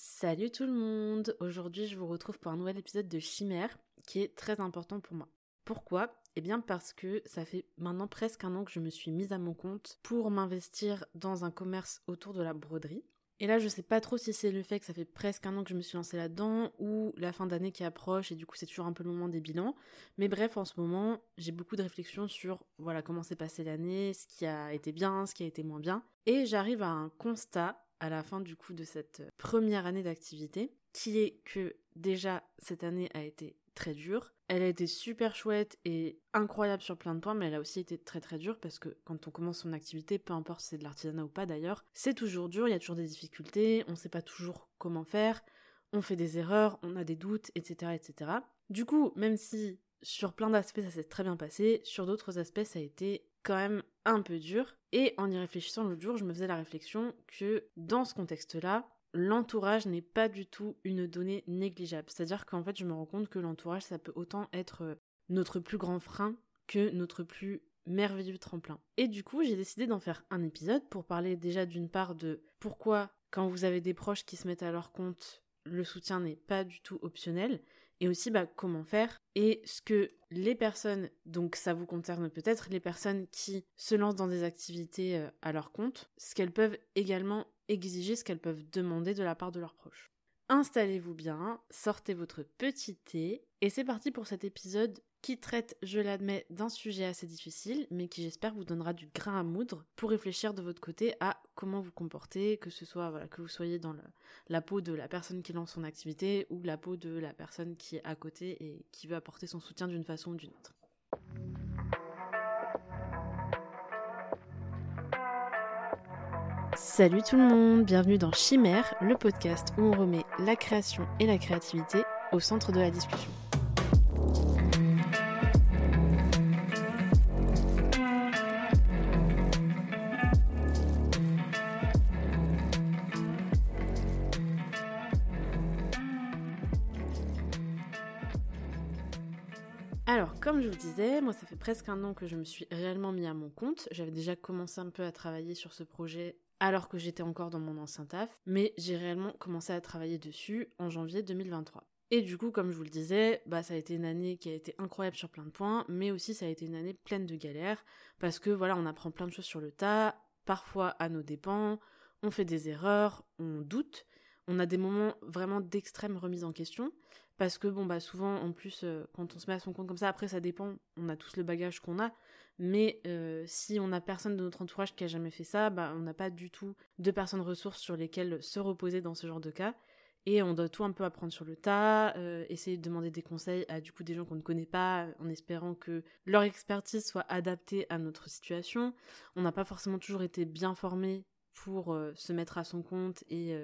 Salut tout le monde Aujourd'hui je vous retrouve pour un nouvel épisode de Chimère qui est très important pour moi. Pourquoi? Eh bien parce que ça fait maintenant presque un an que je me suis mise à mon compte pour m'investir dans un commerce autour de la broderie. Et là, je sais pas trop si c'est le fait que ça fait presque un an que je me suis lancée là-dedans ou la fin d'année qui approche et du coup c'est toujours un peu le moment des bilans. Mais bref, en ce moment, j'ai beaucoup de réflexions sur voilà comment s'est passée l'année, ce qui a été bien, ce qui a été moins bien. Et j'arrive à un constat à la fin du coup de cette première année d'activité qui est que déjà cette année a été très dure. Elle a été super chouette et incroyable sur plein de points, mais elle a aussi été très très dure parce que quand on commence son activité, peu importe si c'est de l'artisanat ou pas d'ailleurs, c'est toujours dur, il y a toujours des difficultés, on sait pas toujours comment faire, on fait des erreurs, on a des doutes, etc. etc. Du coup, même si sur plein d'aspects ça s'est très bien passé, sur d'autres aspects ça a été quand même un peu dur. Et en y réfléchissant l'autre jour, je me faisais la réflexion que dans ce contexte-là, l'entourage n'est pas du tout une donnée négligeable. C'est-à-dire qu'en fait, je me rends compte que l'entourage, ça peut autant être euh, notre plus grand frein que notre plus merveilleux tremplin. Et du coup, j'ai décidé d'en faire un épisode pour parler déjà d'une part de pourquoi quand vous avez des proches qui se mettent à leur compte, le soutien n'est pas du tout optionnel, et aussi bah, comment faire et ce que les personnes, donc ça vous concerne peut-être, les personnes qui se lancent dans des activités euh, à leur compte, ce qu'elles peuvent également exiger, ce qu'elles peuvent demander de la part de leurs proches. Installez-vous bien, sortez votre petit thé et c'est parti pour cet épisode qui traite, je l'admets, d'un sujet assez difficile, mais qui j'espère vous donnera du grain à moudre pour réfléchir de votre côté à comment vous comporter, que ce soit voilà, que vous soyez dans la peau de la personne qui lance son activité ou la peau de la personne qui est à côté et qui veut apporter son soutien d'une façon ou d'une autre. Salut tout le monde, bienvenue dans Chimère, le podcast où on remet la création et la créativité au centre de la discussion. Comme je vous disais, moi ça fait presque un an que je me suis réellement mis à mon compte. J'avais déjà commencé un peu à travailler sur ce projet alors que j'étais encore dans mon ancien taf, mais j'ai réellement commencé à travailler dessus en janvier 2023. Et du coup, comme je vous le disais, bah ça a été une année qui a été incroyable sur plein de points, mais aussi ça a été une année pleine de galères parce que voilà, on apprend plein de choses sur le tas, parfois à nos dépens, on fait des erreurs, on doute, on a des moments vraiment d'extrême remise en question parce que bon bah souvent en plus euh, quand on se met à son compte comme ça après ça dépend on a tous le bagage qu'on a mais euh, si on a personne de notre entourage qui a jamais fait ça bah on n'a pas du tout de personnes ressources sur lesquelles se reposer dans ce genre de cas et on doit tout un peu apprendre sur le tas, euh, essayer de demander des conseils à du coup des gens qu'on ne connaît pas, en espérant que leur expertise soit adaptée à notre situation. On n'a pas forcément toujours été bien formés pour se mettre à son compte et,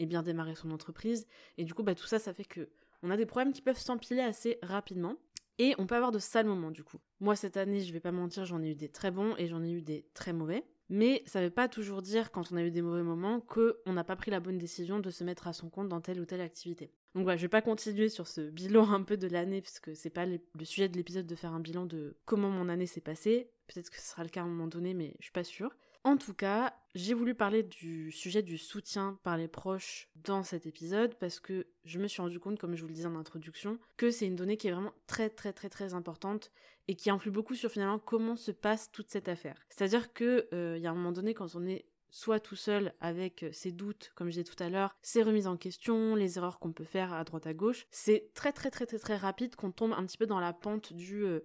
et, bien démarrer son entreprise. Et du coup, bah, tout ça, ça fait que on a des problèmes qui peuvent s'empiler assez rapidement. Et on peut avoir de sales moments du coup. Moi cette année, je vais pas mentir, j'en ai eu des très bons et j'en ai eu des très mauvais. Mais ça veut pas toujours dire quand on a eu des mauvais moments qu'on n'a pas pris la bonne décision de se mettre à son compte dans telle ou telle activité. Donc voilà, je vais pas continuer sur ce bilan un peu de l'année puisque c'est pas le sujet de l'épisode de faire un bilan de comment mon année s'est passée. Peut-être que ce sera le cas à un moment donné, mais je suis pas sûre. En tout cas, j'ai voulu parler du sujet du soutien par les proches dans cet épisode parce que je me suis rendu compte, comme je vous le disais en introduction, que c'est une donnée qui est vraiment très très très très importante et qui influe beaucoup sur finalement comment se passe toute cette affaire. C'est-à-dire que euh, il y a un moment donné quand on est soit tout seul avec ses doutes, comme je disais tout à l'heure, ses remises en question, les erreurs qu'on peut faire à droite à gauche, c'est très très très très très rapide qu'on tombe un petit peu dans la pente du euh,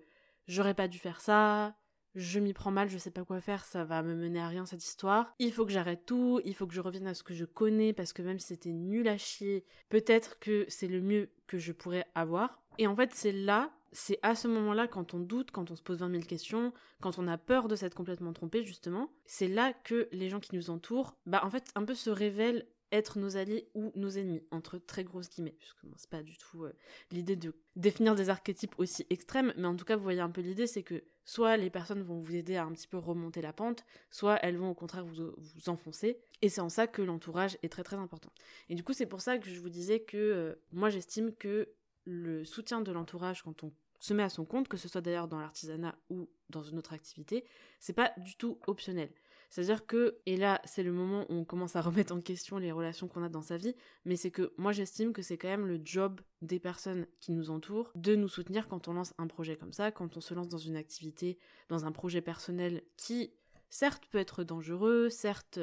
j'aurais pas dû faire ça, je m'y prends mal, je sais pas quoi faire, ça va me mener à rien cette histoire. Il faut que j'arrête tout, il faut que je revienne à ce que je connais parce que même si c'était nul à chier, peut-être que c'est le mieux que je pourrais avoir. Et en fait, c'est là, c'est à ce moment-là, quand on doute, quand on se pose 20 000 questions, quand on a peur de s'être complètement trompé, justement, c'est là que les gens qui nous entourent, bah en fait, un peu se révèlent être nos alliés ou nos ennemis, entre très grosses guillemets, puisque bon, c'est pas du tout euh, l'idée de définir des archétypes aussi extrêmes, mais en tout cas, vous voyez un peu l'idée, c'est que soit les personnes vont vous aider à un petit peu remonter la pente, soit elles vont au contraire vous, vous enfoncer, et c'est en ça que l'entourage est très très important. Et du coup, c'est pour ça que je vous disais que euh, moi j'estime que le soutien de l'entourage quand on se met à son compte, que ce soit d'ailleurs dans l'artisanat ou dans une autre activité, c'est pas du tout optionnel. C'est-à-dire que, et là, c'est le moment où on commence à remettre en question les relations qu'on a dans sa vie, mais c'est que moi, j'estime que c'est quand même le job des personnes qui nous entourent de nous soutenir quand on lance un projet comme ça, quand on se lance dans une activité, dans un projet personnel qui, certes, peut être dangereux, certes,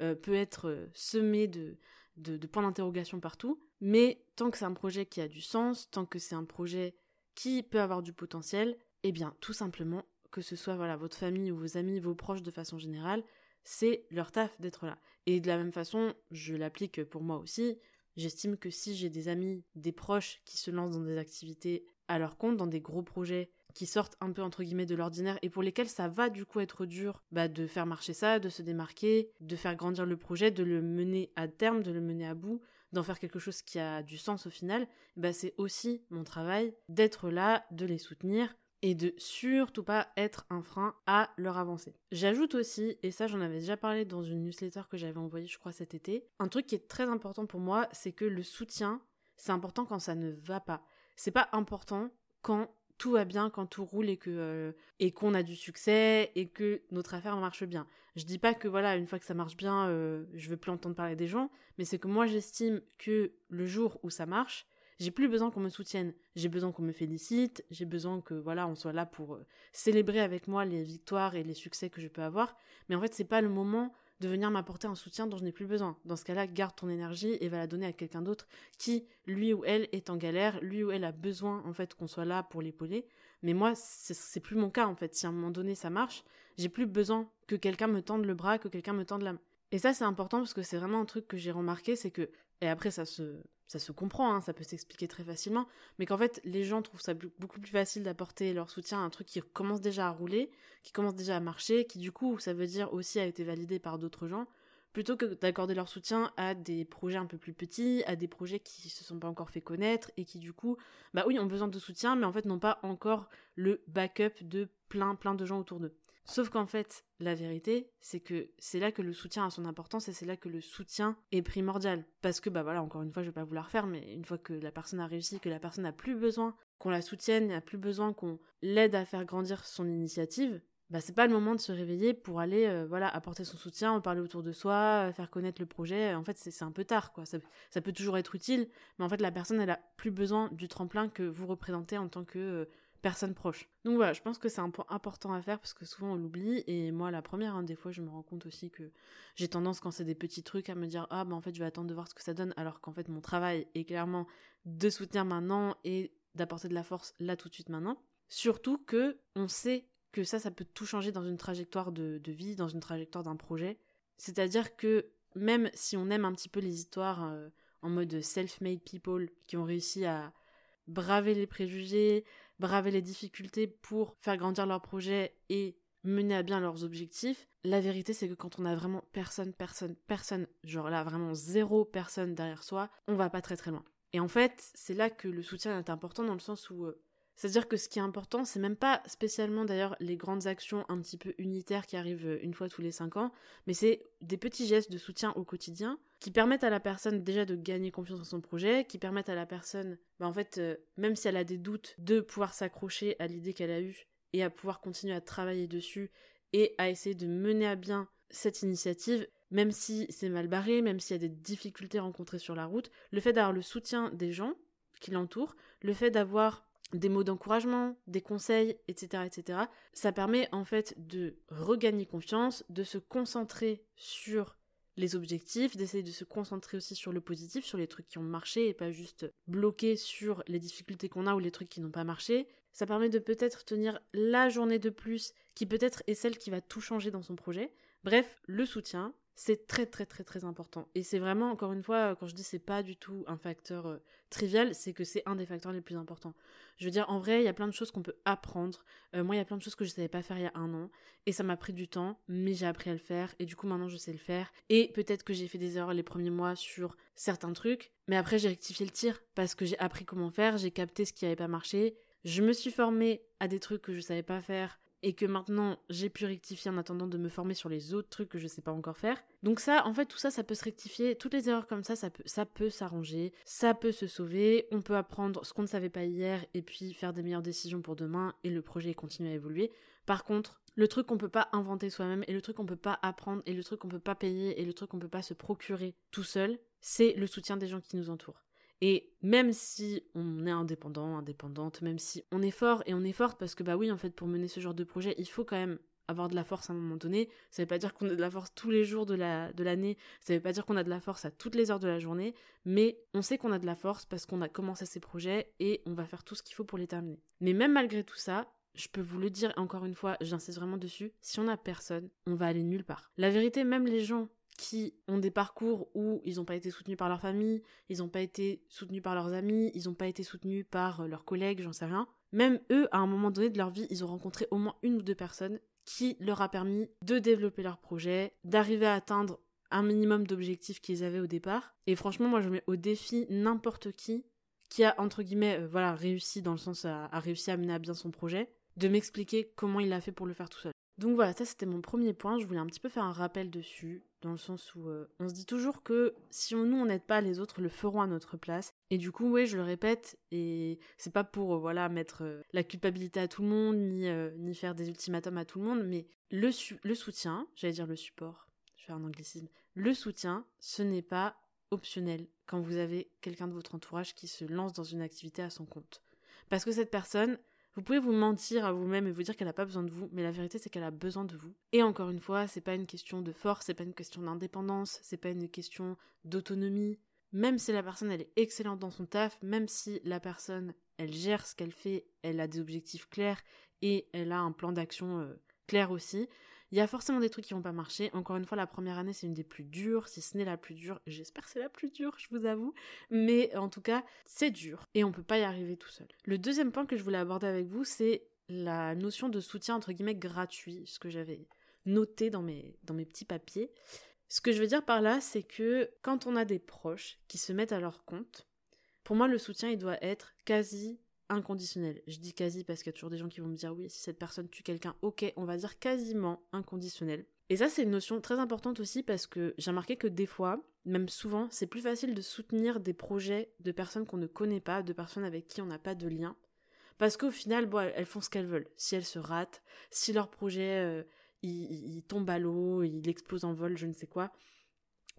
euh, peut être euh, semé de, de, points d'interrogation partout, mais tant que c'est un projet qui a du sens, tant que c'est un projet qui peut avoir du potentiel, eh bien, tout simplement, que ce soit votre famille ou vos amis, vos proches de façon générale, c'est leur taf d'être là. Et de la même façon, je l'applique pour moi aussi. J'estime que si j'ai des amis, des proches qui se lancent dans des activités à leur compte, dans des gros projets qui sortent un peu entre guillemets de l'ordinaire et pour lesquels ça va du coup être dur bah, de faire marcher ça, de se démarquer, de faire grandir le projet, de le mener à terme, de le mener à bout, d'en faire quelque chose qui a du sens au final, bah, c'est aussi mon travail d'être là, de les soutenir, et de surtout pas être un frein à leur avancée. J'ajoute aussi, et ça j'en avais déjà parlé dans une newsletter que j'avais envoyée je crois cet été, un truc qui est très important pour moi, c'est que le soutien, c'est important quand ça ne va pas. C'est pas important quand tout va bien, quand tout roule et que euh, et qu'on a du succès et que notre affaire marche bien. Je dis pas que voilà, une fois que ça marche bien, euh, je veux plus entendre parler des gens, mais c'est que moi j'estime que le jour où ça marche, j'ai plus besoin qu'on me soutienne. J'ai besoin qu'on me félicite. J'ai besoin que voilà, on soit là pour euh, célébrer avec moi les victoires et les succès que je peux avoir. Mais en fait, c'est pas le moment de venir m'apporter un soutien dont je n'ai plus besoin. Dans ce cas-là, garde ton énergie et va la donner à quelqu'un d'autre qui, lui ou elle, est en galère, lui ou elle a besoin en fait qu'on soit là pour l'épauler. Mais moi, c'est plus mon cas en fait. Si à un moment donné ça marche, j'ai plus besoin que quelqu'un me tende le bras, que quelqu'un me tende la main. Et ça, c'est important parce que c'est vraiment un truc que j'ai remarqué, c'est que, et après, ça se, ça se comprend, hein, ça peut s'expliquer très facilement, mais qu'en fait les gens trouvent ça beaucoup plus facile d'apporter leur soutien à un truc qui commence déjà à rouler, qui commence déjà à marcher, qui du coup ça veut dire aussi a été validé par d'autres gens, plutôt que d'accorder leur soutien à des projets un peu plus petits, à des projets qui se sont pas encore fait connaître et qui du coup, bah oui, ont besoin de soutien, mais en fait n'ont pas encore le backup de plein plein de gens autour d'eux. Sauf qu'en fait, la vérité, c'est que c'est là que le soutien a son importance et c'est là que le soutien est primordial. Parce que, bah voilà, encore une fois, je vais pas vous la refaire, mais une fois que la personne a réussi, que la personne n'a plus besoin qu'on la soutienne, n'a plus besoin qu'on l'aide à faire grandir son initiative, bah c'est pas le moment de se réveiller pour aller euh, voilà apporter son soutien, en parler autour de soi, faire connaître le projet. En fait, c'est un peu tard quoi. Ça, ça, peut toujours être utile, mais en fait la personne elle a plus besoin du tremplin que vous représentez en tant que euh, personne proche. Donc voilà, je pense que c'est un point important à faire parce que souvent on l'oublie et moi la première, hein, des fois je me rends compte aussi que j'ai tendance quand c'est des petits trucs à me dire ah bah en fait je vais attendre de voir ce que ça donne alors qu'en fait mon travail est clairement de soutenir maintenant et d'apporter de la force là tout de suite maintenant. Surtout que on sait que ça, ça peut tout changer dans une trajectoire de, vie, dans une trajectoire d'un projet. C'est-à-dire que même si on aime un petit peu les histoires euh, en mode self-made people qui ont réussi à braver les préjugés, braver les difficultés pour faire grandir leur projet et mener à bien leurs objectifs, la vérité c'est que quand on a vraiment personne, personne, personne, genre là vraiment zéro personne derrière soi, on va pas très très loin. Et en fait, c'est là que le soutien est important dans le sens où euh, c'est-à-dire que ce qui est important, c'est même pas spécialement d'ailleurs les grandes actions un petit peu unitaires qui arrivent euh, une fois tous les cinq ans, mais c'est des petits gestes de soutien au quotidien qui permettent à la personne déjà de gagner confiance en son projet, qui permettent à la personne, bah en fait, euh, même si elle a des doutes, de pouvoir s'accrocher à l'idée qu'elle a eue et à pouvoir continuer à travailler dessus et à essayer de mener à bien cette initiative, même si c'est mal barré, même s'il y a des difficultés rencontrées sur la route, le fait d'avoir le soutien des gens qui l'entourent, le fait d'avoir des mots d'encouragement, des conseils, etc., etc. Ça permet en fait de regagner confiance, de se concentrer sur les objectifs, d'essayer de se concentrer aussi sur le positif, sur les trucs qui ont marché et pas juste bloquer sur les difficultés qu'on a ou les trucs qui n'ont pas marché. Ça permet de peut-être tenir la journée de plus qui peut-être est celle qui va tout changer dans son projet. Bref, le soutien, c'est très très très très important. Et c'est vraiment, encore une fois, quand je dis c'est pas du tout un facteur euh, trivial, c'est que c'est un des facteurs les plus importants. Je veux dire, en vrai, il y a plein de choses qu'on peut apprendre. Euh, moi, il y a plein de choses que je savais pas faire il y a un an. Et ça m'a pris du temps, mais j'ai appris à le faire. Et du coup, maintenant, je sais le faire. Et peut-être que j'ai fait des erreurs les premiers mois sur certains trucs. Mais après, j'ai rectifié le tir parce que j'ai appris comment faire, j'ai capté ce qui avait pas marché. Je me suis formée à des trucs que je savais pas faire et que maintenant j'ai pu rectifier en attendant de me former sur les autres trucs que je sais pas encore faire. Donc ça, en fait, tout ça, ça peut se rectifier. Toutes les erreurs comme ça, ça peut, ça peut s'arranger, ça peut se sauver. On peut apprendre ce qu'on ne savait pas hier et puis faire des meilleures décisions pour demain et le projet continue à évoluer. Par contre, le truc qu'on peut pas inventer soi-même et le truc qu'on peut pas apprendre et le truc qu'on peut pas payer et le truc qu'on peut pas se procurer tout seul, c'est le soutien des gens qui nous entourent. Et même si on est indépendant, indépendante, même si on est fort et on est forte parce que bah oui en fait pour mener ce genre de projet il faut quand même avoir de la force à un moment donné. Ça veut pas dire qu'on a de la force tous les jours de la de l'année. Ça veut pas dire qu'on a de la force à toutes les heures de la journée. Mais on sait qu'on a de la force parce qu'on a commencé ces projets et on va faire tout ce qu'il faut pour les terminer. Mais même malgré tout ça, je peux vous le dire encore une fois, j'insiste vraiment dessus. Si on a personne, on va aller nulle part. La vérité, même les gens qui ont des parcours où ils n'ont pas été soutenus par leur famille, ils n'ont pas été soutenus par leurs amis, ils n'ont pas été soutenus par leurs collègues, j'en sais rien. Même eux, à un moment donné de leur vie, ils ont rencontré au moins une ou deux personnes qui leur a permis de développer leur projet, d'arriver à atteindre un minimum d'objectifs qu'ils avaient au départ. Et franchement, moi, je mets au défi n'importe qui qui a, entre guillemets, euh, voilà, réussi dans le sens à, réussi à mener à bien son projet, de m'expliquer comment il a fait pour le faire tout seul. Donc voilà, ça c'était mon premier point, je voulais un petit peu faire un rappel dessus, dans le sens où euh, on se dit toujours que si on, nous on n'aide pas, les autres le feront à notre place. Et du coup, oui, je le répète, et c'est pas pour euh, voilà mettre euh, la culpabilité à tout le monde, ni, ni faire des ultimatums à tout le monde, mais le, le soutien, j'allais dire le support, je faire un anglicisme, le soutien, ce n'est pas optionnel quand vous avez quelqu'un de votre entourage qui se lance dans une activité à son compte. Parce que cette personne, vous pouvez vous mentir à vous-même et vous dire qu'elle n'a pas besoin de vous, mais la vérité c'est qu'elle a besoin de vous. Et encore une fois, c'est pas une question de force, c'est pas une question d'indépendance, c'est pas une question d'autonomie. Même si la personne elle est excellente dans son taf, même si la personne elle gère ce qu'elle fait, elle a des objectifs clairs et elle a un plan d'action euh, clair aussi, il y a forcément des trucs qui vont pas marcher. Encore une fois, la première année, c'est une des plus dures, si ce n'est la plus dure. J'espère que c'est la plus dure, je vous avoue. Mais en tout cas, c'est dur et on peut pas y arriver tout seul. Le deuxième point que je voulais aborder avec vous, c'est la notion de soutien entre guillemets gratuit, ce que j'avais noté dans mes, dans mes petits papiers. Ce que je veux dire par là, c'est que quand on a des proches qui se mettent à leur compte, pour moi, le soutien, il doit être quasi inconditionnel. Je dis quasi parce qu'il y a toujours des gens qui vont me dire oui, si cette personne tue quelqu'un, ok, on va dire quasiment inconditionnel. Et ça, c'est une notion très importante aussi parce que j'ai remarqué que des fois, même souvent, c'est plus facile de soutenir des projets de personnes qu'on ne connaît pas, de personnes avec qui on n'a pas de lien. Parce qu'au final, bon, elles font ce qu'elles veulent. Si elles se ratent, si leur projet euh, tombe à l'eau, il explose en vol, je ne sais quoi,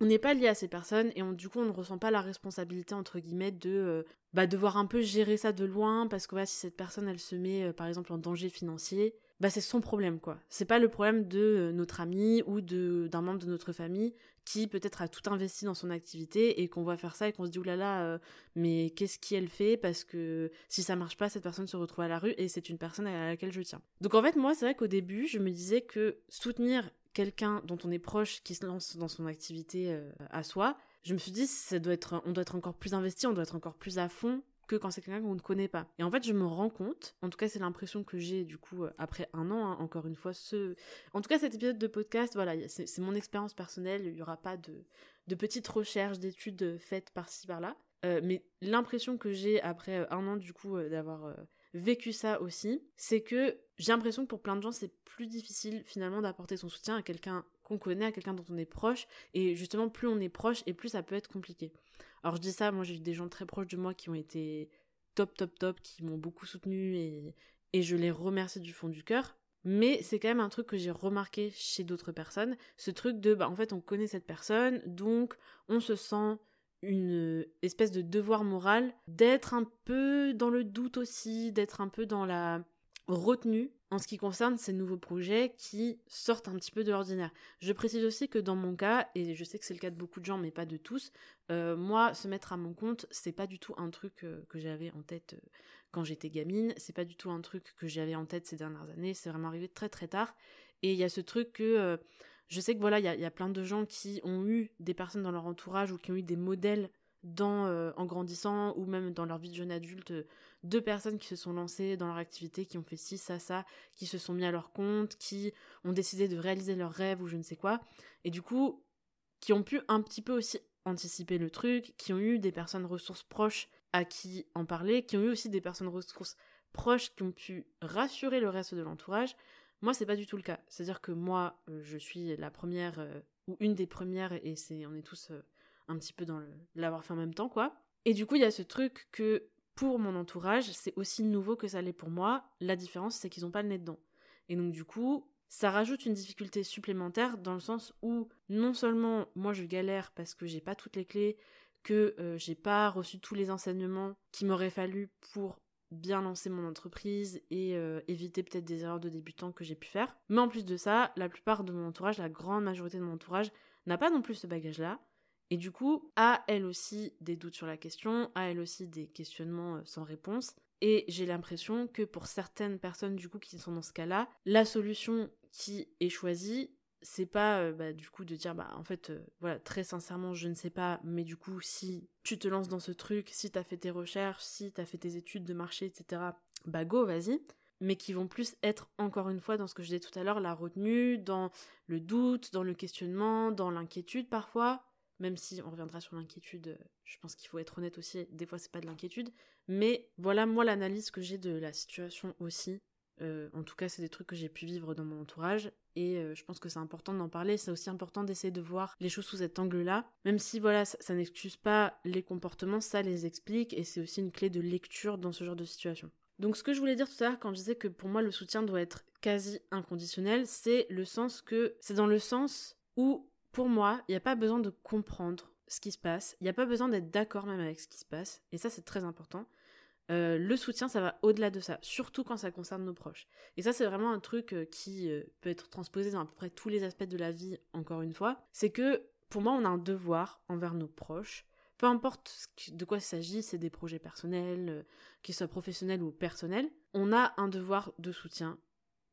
on n'est pas lié à ces personnes et on, du coup on ne ressent pas la responsabilité entre guillemets de euh, bah, devoir un peu gérer ça de loin parce que si cette personne elle se met euh, par exemple en danger financier bah c'est son problème quoi. C'est pas le problème de euh, notre ami ou de d'un membre de notre famille qui peut-être a tout investi dans son activité et qu'on va faire ça et qu'on se dit oulala mais qu'est-ce qu'elle fait parce que si ça marche pas cette personne se retrouve à la rue et c'est une personne à laquelle je tiens. Donc en fait moi c'est vrai qu'au début je me disais que soutenir quelqu'un dont on est proche qui se lance dans son activité euh, à soi, je me suis dit ça doit être on doit être encore plus investi, on doit être encore plus à fond que quand c'est quelqu'un qu'on ne connaît pas. Et en fait, je me rends compte, en tout cas c'est l'impression que j'ai du coup euh, après un an, hein, encore une fois, ce... En tout cas cet épisode de podcast, voilà, c'est mon expérience personnelle, il n'y aura pas de, de petites recherches, d'études faites par-ci par-là. Euh, mais l'impression que j'ai après un an du coup d'avoir vécu ça aussi, c'est que j'ai l'impression que pour plein de gens, c'est plus difficile finalement d'apporter son soutien à quelqu'un qu'on connaît, à quelqu'un dont on est proche. Et justement, plus on est proche et plus ça peut être compliqué. Alors je dis ça, moi j'ai eu des gens très proches de moi qui ont été top, top, top, qui m'ont beaucoup soutenu et, et je les remercie du fond du cœur. Mais c'est quand même un truc que j'ai remarqué chez d'autres personnes, ce truc de, bah en fait on connaît cette personne, donc on se sent une espèce de devoir moral d'être un peu dans le doute aussi, d'être un peu dans la retenue en ce qui concerne ces nouveaux projets qui sortent un petit peu de l'ordinaire. Je précise aussi que dans mon cas, et je sais que c'est le cas de beaucoup de gens, mais pas de tous, euh, moi, se mettre à mon compte, c'est pas du tout un truc euh, que j'avais en tête euh, quand j'étais gamine, c'est pas du tout un truc que j'avais en tête ces dernières années, c'est vraiment arrivé très très tard. Et il y a ce truc que je sais que voilà, il y a, plein de gens qui ont eu des personnes dans leur entourage ou qui ont eu des modèles en grandissant ou même dans leur vie de jeune adulte, de personnes qui se sont lancées dans leur activité, qui ont fait ci, ça, ça, qui se sont mis à leur compte, qui ont décidé de réaliser leurs rêves ou je ne sais quoi, et du coup, qui ont pu un petit peu aussi anticiper le truc, qui ont eu des personnes ressources proches à qui en parler, qui ont eu aussi des personnes ressources proches qui ont pu rassurer le reste de l'entourage, moi, c'est pas du tout le cas. C'est-à-dire que moi, euh, je suis la première, euh, ou une des premières, et c'est, on est tous euh, un petit peu dans l'avoir fait en même temps, quoi. Et du coup, il y a ce truc que pour mon entourage, c'est aussi nouveau que ça l'est pour moi. La différence, c'est qu'ils ont pas le nez dedans. Et donc, du coup, ça rajoute une difficulté supplémentaire dans le sens où non seulement moi je galère parce que j'ai pas toutes les clés, que euh, j'ai pas reçu tous les enseignements qu'il m'aurait fallu pour bien lancer mon entreprise et euh, éviter peut-être des erreurs de débutant que j'ai pu faire. Mais en plus de ça, la plupart de mon entourage, la grande majorité de mon entourage, n'a pas non plus ce bagage-là. Et du coup, a elle aussi des doutes sur la question, a elle aussi des questionnements euh, sans réponse. Et j'ai l'impression que pour certaines personnes du coup qui sont dans ce cas-là, la solution qui est choisie, c'est pas euh, bah, du coup de dire bah en fait euh, voilà très sincèrement je ne sais pas mais du coup si tu te lances dans ce truc si t'as fait tes recherches si t'as fait tes études de marché etc bah go vas-y mais qui vont plus être encore une fois dans ce que je disais tout à l'heure la retenue dans le doute dans le questionnement dans l'inquiétude parfois même si on reviendra sur l'inquiétude, je pense qu'il faut être honnête aussi, des fois c'est pas de l'inquiétude, mais voilà moi l'analyse que j'ai de la situation aussi. Euh, en tout cas, c'est des trucs que j'ai pu vivre dans mon entourage et euh, je pense que c'est important d'en parler. C'est aussi important d'essayer de voir les choses sous cet angle-là, même si voilà, ça, n'excuse pas les comportements, ça les explique et c'est aussi une clé de lecture dans ce genre de situation. Donc, ce que je voulais dire tout à l'heure quand je disais que pour moi le soutien doit être quasi inconditionnel, c'est le sens que c'est dans le sens où pour moi, il n'y a pas besoin de comprendre ce qui se passe, il n'y a pas besoin d'être d'accord même avec ce qui se passe, et ça c'est très important. Euh, le soutien, ça va au-delà de ça, surtout quand ça concerne nos proches. Et ça, c'est vraiment un truc euh, qui euh, peut être transposé dans à peu près tous les aspects de la vie, encore une fois. C'est que pour moi, on a un devoir envers nos proches. Peu importe de quoi il s'agit, c'est des projets personnels, qu'ils soient professionnels ou personnels, on a un devoir de soutien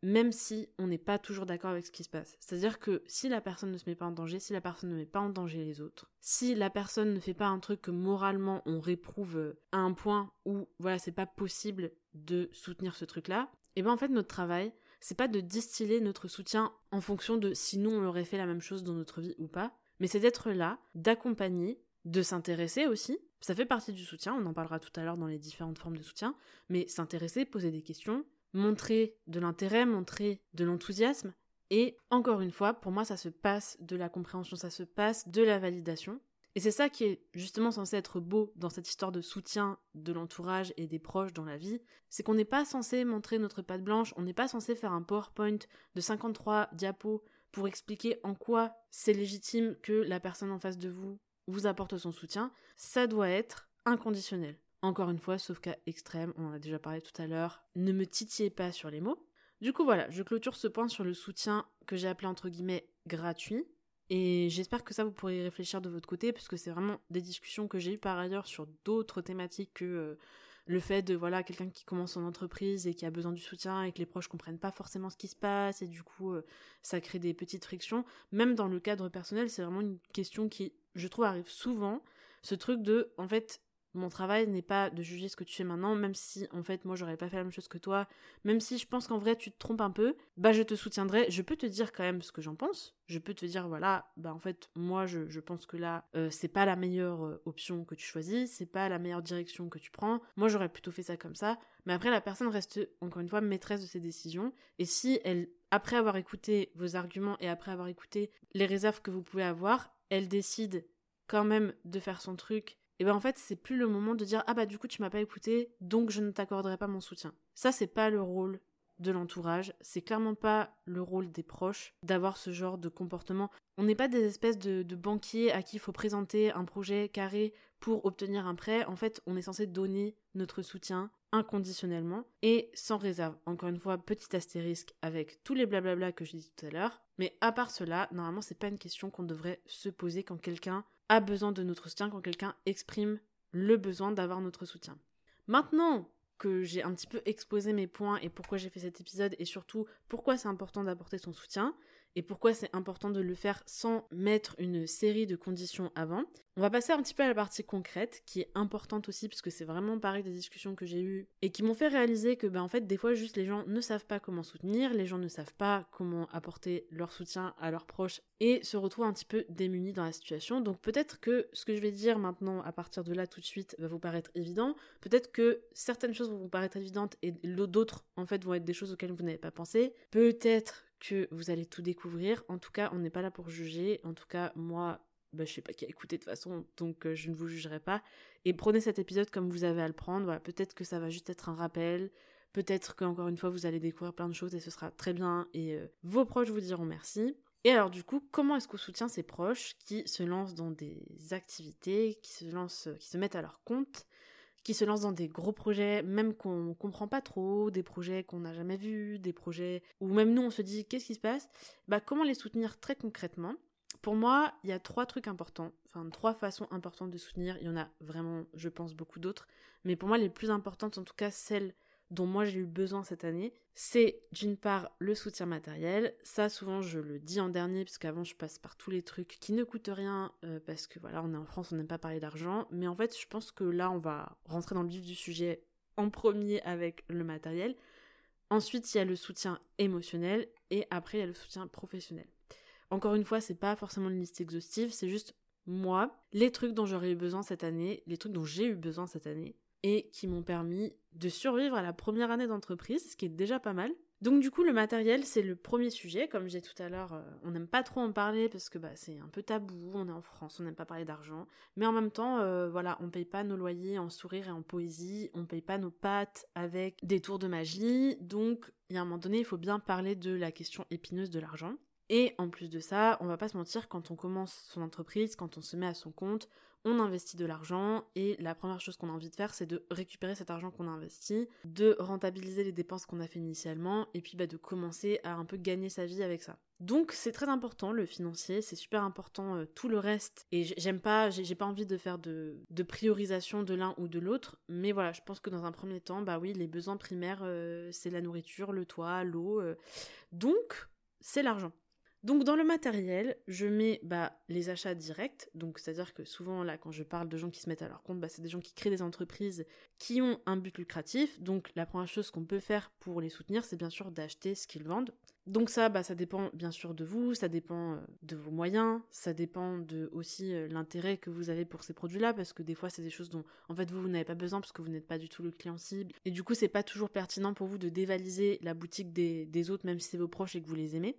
même si on n'est pas toujours d'accord avec ce qui se passe. C'est-à-dire que si la personne ne se met pas en danger, si la personne ne met pas en danger les autres, si la personne ne fait pas un truc que moralement on réprouve euh, à un point où voilà, c'est pas possible de soutenir ce truc-là, et eh ben en fait notre travail, c'est pas de distiller notre soutien en fonction de si nous on aurait fait la même chose dans notre vie ou pas, mais c'est d'être là, d'accompagner, de s'intéresser aussi. Ça fait partie du soutien, on en parlera tout à l'heure dans les différentes formes de soutien, mais s'intéresser, poser des questions, montrer de l'intérêt, montrer de l'enthousiasme. Et encore une fois, pour moi, ça se passe de la compréhension, ça se passe de la validation. Et c'est ça qui est justement censé être beau dans cette histoire de soutien de l'entourage et des proches dans la vie, c'est qu'on n'est pas censé montrer notre patte blanche, on n'est pas censé faire un PowerPoint de 53 diapos pour expliquer en quoi c'est légitime que la personne en face de vous vous apporte son soutien, ça doit être inconditionnel. Encore une fois, sauf cas extrême, on en a déjà parlé tout à l'heure, ne me titillez pas sur les mots. Du coup voilà, je clôture ce point sur le soutien que j'ai appelé entre guillemets gratuit. Et j'espère que ça vous pourrez y réfléchir de votre côté, puisque c'est vraiment des discussions que j'ai eues par ailleurs sur d'autres thématiques que euh, le fait de voilà quelqu'un qui commence son entreprise et qui a besoin du soutien et que les proches comprennent pas forcément ce qui se passe et du coup euh, ça crée des petites frictions. Même dans le cadre personnel, c'est vraiment une question qui, je trouve, arrive souvent. Ce truc de, en fait, mon travail n'est pas de juger ce que tu fais maintenant, même si en fait moi j'aurais pas fait la même chose que toi, même si je pense qu'en vrai tu te trompes un peu, bah je te soutiendrai, je peux te dire quand même ce que j'en pense, je peux te dire voilà, bah en fait moi je, pense que là euh, c'est pas la meilleure euh, option que tu choisis, c'est pas la meilleure direction que tu prends, moi j'aurais plutôt fait ça comme ça, mais après la personne reste encore une fois maîtresse de ses décisions, et si elle, après avoir écouté vos arguments et après avoir écouté les réserves que vous pouvez avoir, elle décide quand même de faire son truc et ben en fait c'est plus le moment de dire ah bah du coup tu m'as pas écouté donc je ne t'accorderai pas mon soutien. Ça c'est pas le rôle de l'entourage, c'est clairement pas le rôle des proches d'avoir ce genre de comportement. On n'est pas des espèces de, de banquiers à qui il faut présenter un projet carré pour obtenir un prêt. En fait, on est censé donner notre soutien inconditionnellement et sans réserve. Encore une fois, petit astérisque avec tous les blablabla que je dis tout à l'heure. Mais à part cela, normalement, c'est pas une question qu'on devrait se poser quand quelqu'un a besoin de notre soutien, quand quelqu'un exprime le besoin d'avoir notre soutien. Maintenant que j'ai un petit peu exposé mes points et pourquoi j'ai fait cet épisode et surtout pourquoi c'est important d'apporter son soutien, et pourquoi c'est important de le faire sans mettre une série de conditions avant? On va passer un petit peu à la partie concrète qui est importante aussi puisque c'est vraiment pareil des discussions que j'ai eues et qui m'ont fait réaliser que ben en fait des fois juste les gens ne savent pas comment soutenir, les gens ne savent pas comment apporter leur soutien à leurs proches et se retrouvent un petit peu démunis dans la situation. Donc peut-être que ce que je vais dire maintenant à partir de là tout de suite va vous paraître évident, peut-être que certaines choses vont vous paraître évidentes et d'autres en fait vont être des choses auxquelles vous n'avez pas pensé. Peut-être que vous allez tout découvrir. En tout cas, on n'est pas là pour juger. En tout cas, moi, bah, je sais pas qui a écouté de toute façon, donc euh, je ne vous jugerai pas. Et prenez cet épisode comme vous avez à le prendre. Peut-être que ça va juste être un rappel. Peut-être qu'encore une fois, vous allez découvrir plein de choses et ce sera très bien et euh, vos proches vous diront merci. Et alors du coup, comment est-ce qu'on soutient ces proches qui se lancent dans des activités, qui se lancent, qui se mettent à leur compte, qui se lancent dans des gros projets, même qu'on comprend pas trop, des projets qu'on n'a jamais vus, des projets où même nous on se dit qu'est-ce qui se passe? Bah comment les soutenir très concrètement? Pour moi, il y a trois trucs importants, enfin trois façons importantes de soutenir. Il y en a vraiment, je pense, beaucoup d'autres, mais pour moi les plus importantes, en tout cas celles dont moi j'ai eu besoin cette année, c'est d'une part le soutien matériel. Ça, souvent, je le dis en dernier, parce qu'avant, je passe par tous les trucs qui ne coûtent rien, euh, parce que voilà, on est en France, on n'aime pas parler d'argent. Mais en fait, je pense que là, on va rentrer dans le vif du sujet en premier avec le matériel. Ensuite, il y a le soutien émotionnel, et après, il y a le soutien professionnel. Encore une fois, c'est pas forcément une liste exhaustive, c'est juste moi, les trucs dont j'aurais eu besoin cette année, les trucs dont j'ai eu besoin cette année, et qui m'ont permis de survivre à la première année d'entreprise, ce qui est déjà pas mal. Donc du coup, le matériel, c'est le premier sujet. Comme j'ai tout à l'heure, euh, on n'aime pas trop en parler parce que bah, c'est un peu tabou, on est en France, on n'aime pas parler d'argent. Mais en même temps, euh, voilà, on paye pas nos loyers en sourire et en poésie, on paye pas nos pâtes avec des tours de magie. Donc, il y a un moment donné, il faut bien parler de la question épineuse de l'argent. Et en plus de ça, on va pas se mentir, quand on commence son entreprise, quand on se met à son compte, on investit de l'argent et la première chose qu'on a envie de faire, c'est de récupérer cet argent qu'on a investi, de rentabiliser les dépenses qu'on a fait initialement et puis bah, de commencer à un peu gagner sa vie avec ça. Donc c'est très important le financier, c'est super important euh, tout le reste et j'aime pas, j'ai pas envie de faire de, priorisation de l'un ou de l'autre, mais voilà, je pense que dans un premier temps, bah oui, les besoins primaires, euh, c'est la nourriture, le toit, l'eau, euh. donc c'est l'argent. Donc dans le matériel, je mets bah, les achats directs, donc c'est-à-dire que souvent là quand je parle de gens qui se mettent à leur compte, bah, c'est des gens qui créent des entreprises qui ont un but lucratif, donc la première chose qu'on peut faire pour les soutenir, c'est bien sûr d'acheter ce qu'ils vendent. Donc ça, bah, ça dépend bien sûr de vous, ça dépend euh, de vos moyens, ça dépend de aussi euh, l'intérêt que vous avez pour ces produits-là, parce que des fois c'est des choses dont en fait vous, n'avez pas besoin parce que vous n'êtes pas du tout le client cible, et du coup c'est pas toujours pertinent pour vous de dévaliser la boutique des autres, même si c'est vos proches et que vous les aimez.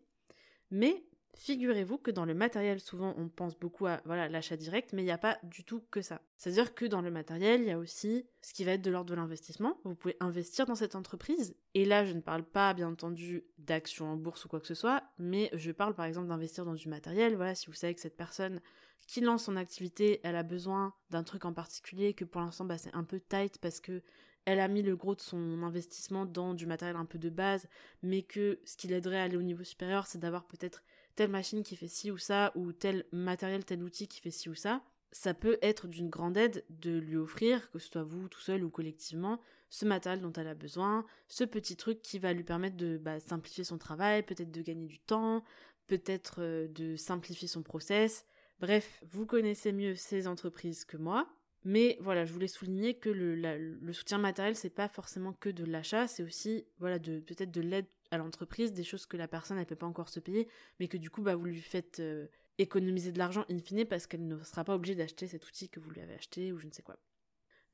Mais figurez-vous que dans le matériel, souvent on pense beaucoup à voilà l'achat direct, mais il n'y a pas du tout que ça. C'est-à-dire que dans le matériel, il y a aussi ce qui va être de l'ordre de l'investissement. Vous pouvez investir dans cette entreprise. Et là, je ne parle pas, bien entendu, d'actions en bourse ou quoi que ce soit, mais je parle par exemple d'investir dans du matériel. Voilà, si vous savez que cette personne qui lance son activité, elle a besoin d'un truc en particulier, que pour l'instant bah, c'est un peu tight parce que elle a mis le gros de son investissement dans du matériel un peu de base, mais que ce qui l'aiderait à aller au niveau supérieur, c'est d'avoir peut-être telle machine qui fait ci ou ça, ou tel matériel, tel outil qui fait ci ou ça, ça peut être d'une grande aide de lui offrir, que ce soit vous tout seul ou collectivement, ce matériel dont elle a besoin, ce petit truc qui va lui permettre de bah, simplifier son travail, peut-être de gagner du temps, peut-être euh, de simplifier son process. Bref, vous connaissez mieux ces entreprises que moi. Mais voilà, je voulais souligner que le, soutien matériel, c'est pas forcément que de l'achat, c'est aussi voilà peut-être de l'aide à l'entreprise, des choses que la personne ne peut pas encore se payer, mais que du coup bah vous lui faites euh, économiser de l'argent in fine parce qu'elle ne sera pas obligée d'acheter cet outil que vous lui avez acheté ou je ne sais quoi.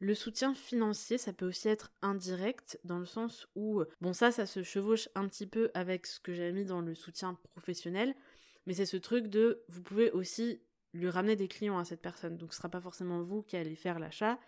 Le soutien financier, ça peut aussi être indirect dans le sens où, bon ça, ça se chevauche un petit peu avec ce que j'ai mis dans le soutien professionnel, mais c'est ce truc de, vous pouvez aussi lui ramener des clients à cette personne. Donc ce sera pas forcément vous qui allez faire l'achat,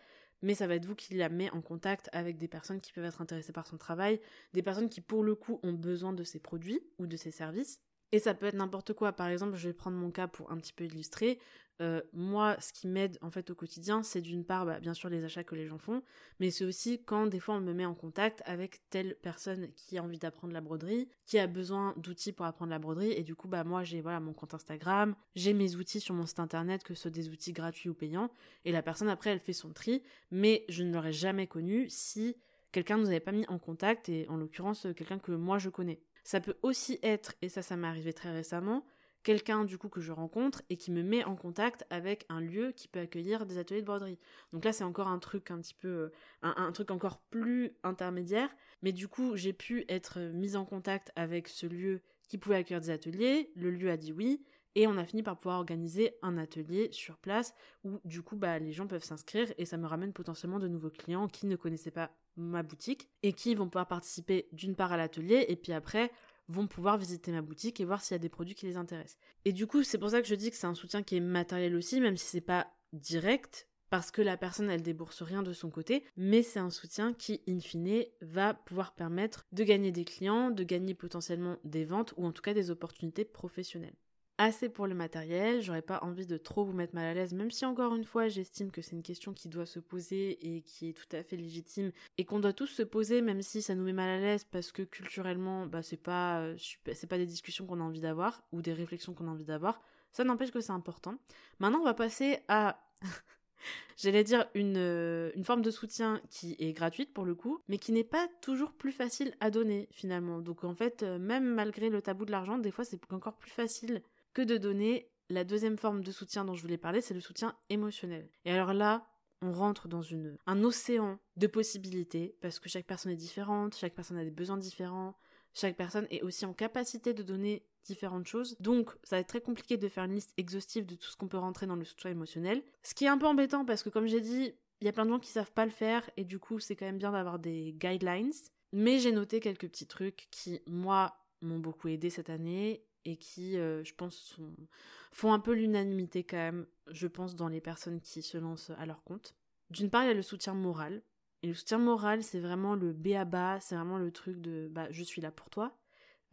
mais ça va être vous qui la met en contact avec des personnes qui peuvent être intéressées par son travail, des personnes qui pour le coup ont besoin de ses produits ou de ses services. Et ça peut être n'importe quoi. Par exemple, je vais prendre mon cas pour un petit peu illustrer. Euh, moi, ce qui m'aide en fait au quotidien, c'est d'une part, bah, bien sûr, les achats que les gens font, mais c'est aussi quand des fois on me met en contact avec telle personne qui a envie d'apprendre la broderie, qui a besoin d'outils pour apprendre la broderie, et du coup, bah moi, j'ai voilà mon compte Instagram, j'ai mes outils sur mon site internet, que ce soit des outils gratuits ou payants, et la personne après, elle fait son tri, mais je ne l'aurais jamais connu si quelqu'un ne nous avait pas mis en contact, et en l'occurrence, quelqu'un que moi je connais. Ça peut aussi être, et ça, ça m'est arrivé très récemment, quelqu'un du coup que je rencontre et qui me met en contact avec un lieu qui peut accueillir des ateliers de broderie. Donc là c'est encore un truc un petit peu euh, un, truc encore plus intermédiaire, mais du coup j'ai pu être mise en contact avec ce lieu qui pouvait accueillir des ateliers, le lieu a dit oui et on a fini par pouvoir organiser un atelier sur place où du coup bah les gens peuvent s'inscrire et ça me ramène potentiellement de nouveaux clients qui ne connaissaient pas ma boutique et qui vont pouvoir participer d'une part à l'atelier et puis après vont pouvoir visiter ma boutique et voir s'il y a des produits qui les intéressent. Et du coup, c'est pour ça que je dis que c'est un soutien qui est matériel aussi, même si c'est pas direct, parce que la personne elle débourse rien de son côté, mais c'est un soutien qui in fine va pouvoir permettre de gagner des clients, de gagner potentiellement des ventes ou en tout cas des opportunités professionnelles. Assez pour le matériel, j'aurais pas envie de trop vous mettre mal à l'aise, même si encore une fois j'estime que c'est une question qui doit se poser et qui est tout à fait légitime et qu'on doit tous se poser, même si ça nous met mal à l'aise parce que culturellement, bah c'est pas euh, c'est pas des discussions qu'on a envie d'avoir ou des réflexions qu'on a envie d'avoir. Ça n'empêche que c'est important. Maintenant, on va passer à J'allais dire une, euh, une, forme de soutien qui est gratuite pour le coup, mais qui n'est pas toujours plus facile à donner finalement. Donc en fait, euh, même malgré le tabou de l'argent, des fois c'est encore plus facile que de donner. La deuxième forme de soutien dont je voulais parler, c'est le soutien émotionnel. Et alors là, on rentre dans une, un océan de possibilités, parce que chaque personne est différente, chaque personne a des besoins différents, chaque personne est aussi en capacité de donner différentes choses. Donc, ça va être très compliqué de faire une liste exhaustive de tout ce qu'on peut rentrer dans le soutien émotionnel. Ce qui est un peu embêtant parce que, comme j'ai dit, il y a plein de gens qui savent pas le faire et du coup, c'est quand même bien d'avoir des guidelines. Mais j'ai noté quelques petits trucs qui, moi, m'ont beaucoup aidé cette année et qui, euh, je pense, font un peu l'unanimité quand même, je pense, dans les personnes qui se lancent à leur compte. D'une part, il y a le soutien moral. Et le soutien moral, c'est vraiment le B à bas, c'est vraiment le truc de bah, je suis là pour toi.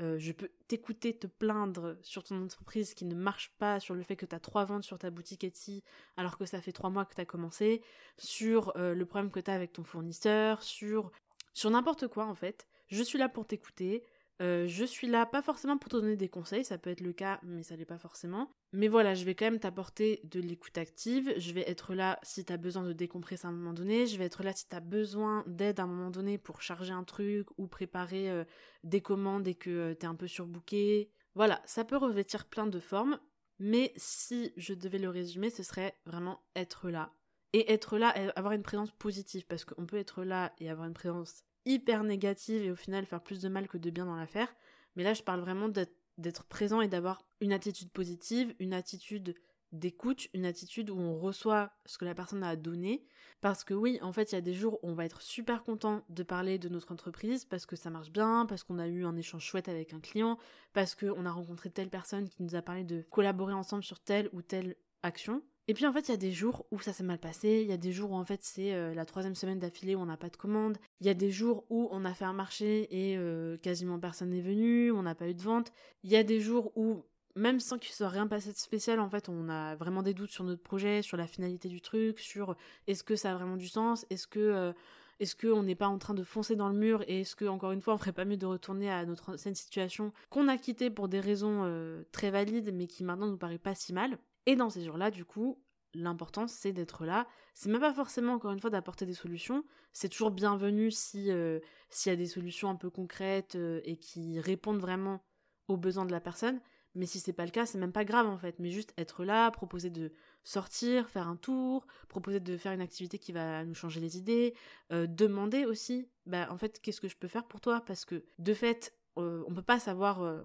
Euh, je peux t'écouter te plaindre sur ton entreprise qui ne marche pas, sur le fait que tu as trois ventes sur ta boutique Etsy alors que ça fait trois mois que tu as commencé, sur euh, le problème que tu as avec ton fournisseur, sur, sur n'importe quoi en fait. Je suis là pour t'écouter, euh, je suis là pas forcément pour te donner des conseils, ça peut être le cas, mais ça l'est pas forcément. Mais voilà, je vais quand même t'apporter de l'écoute active, je vais être là si t'as besoin de décompresser à un moment donné, je vais être là si t'as besoin d'aide à un moment donné pour charger un truc ou préparer euh, des commandes et que euh, t'es un peu surbooké. Voilà, ça peut revêtir plein de formes, mais si je devais le résumer, ce serait vraiment être là. Et être là, avoir une présence positive, parce qu'on peut être là et avoir une présence hyper négative et au final faire plus de mal que de bien dans l'affaire. Mais là, je parle vraiment d'être présent et d'avoir une attitude positive, une attitude d'écoute, une attitude où on reçoit ce que la personne a à donner. Parce que oui, en fait, il y a des jours où on va être super content de parler de notre entreprise parce que ça marche bien, parce qu'on a eu un échange chouette avec un client, parce qu'on a rencontré telle personne qui nous a parlé de collaborer ensemble sur telle ou telle action. Et puis en fait, il y a des jours où ça s'est mal passé, il y a des jours où en fait c'est euh, la troisième semaine d'affilée où on n'a pas de commande, il y a des jours où on a fait un marché et euh, quasiment personne n'est venu, on n'a pas eu de vente, il y a des jours où même sans qu'il soit rien passé de spécial, en fait, on a vraiment des doutes sur notre projet, sur la finalité du truc, sur est-ce que ça a vraiment du sens, est-ce que euh, est-ce qu'on n'est pas en train de foncer dans le mur? Et est-ce que encore une fois on ferait pas mieux de retourner à notre ancienne situation qu'on a quittée pour des raisons très valides mais qui maintenant nous paraît pas si mal? Et dans ces jours-là, du coup, l'important c'est d'être là. C'est même pas forcément encore une fois d'apporter des solutions. C'est toujours bienvenu si euh, s'il y a des solutions un peu concrètes euh, et qui répondent vraiment aux besoins de la personne. Mais si c'est pas le cas, c'est même pas grave en fait. Mais juste être là, proposer de sortir, faire un tour, proposer de faire une activité qui va nous changer les idées, euh, demander aussi, bah en fait qu'est-ce que je peux faire pour toi? Parce que de fait euh, on peut pas savoir, euh,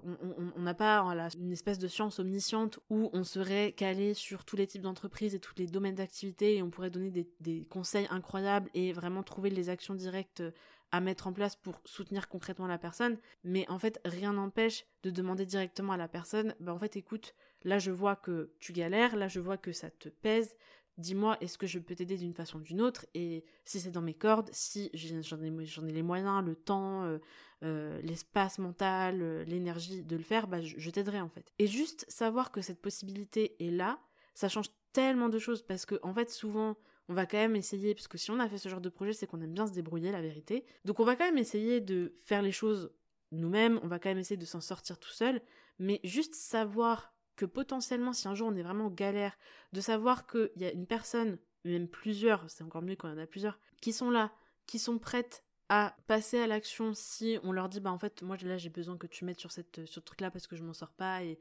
on n'a pas une espèce de science omnisciente où on serait calé sur tous les types d'entreprises et tous les domaines d'activité et on pourrait donner des, conseils incroyables et vraiment trouver les actions directes à mettre en place pour soutenir concrètement la personne. Mais en fait, rien n'empêche de demander directement à la personne, bah en fait, écoute, là je vois que tu galères, là je vois que ça te pèse, dis-moi est-ce que je peux t'aider d'une façon ou d'une autre? Et si c'est dans mes cordes, si j'en ai, les moyens, le temps, euh, euh, l'espace mental, euh, l'énergie de le faire, bah, je, t'aiderai en fait. Et juste savoir que cette possibilité est là, ça change tellement de choses parce que en fait souvent on va quand même essayer, parce que si on a fait ce genre de projet, c'est qu'on aime bien se débrouiller, la vérité. Donc on va quand même essayer de faire les choses nous-mêmes, on va quand même essayer de s'en sortir tout seul, mais juste savoir que potentiellement, si un jour on est vraiment galère, de savoir qu'il y a une personne, même plusieurs, c'est encore mieux quand il y en a plusieurs, qui sont là, qui sont prêtes à passer à l'action si on leur dit bah en fait moi là j'ai besoin que tu mettes sur cette ce truc là parce que je m'en sors pas et,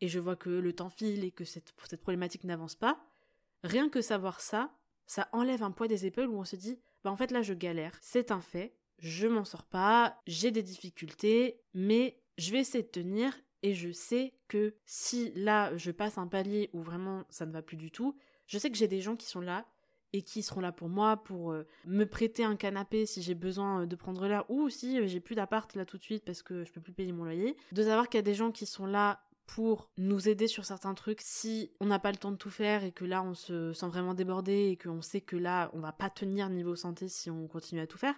et je vois que le temps file et que cette, cette problématique n'avance pas. Rien que savoir ça ça enlève un poids des épaules où on se dit bah en fait là je galère c'est un fait je m'en sors pas j'ai des difficultés mais je vais essayer de tenir et je sais que si là je passe un palier où vraiment ça ne va plus du tout, je sais que j'ai des gens qui sont là et qui seront là pour moi, pour euh, me prêter un canapé si j'ai besoin euh, de prendre l'air ou si j'ai plus d'appart là tout de suite parce que je peux plus payer mon loyer. De savoir qu'il y a des gens qui sont là pour nous aider sur certains trucs si on n'a pas le temps de tout faire et que là on se sent vraiment débordé et qu'on sait que là on va pas tenir niveau santé si on continue à tout faire.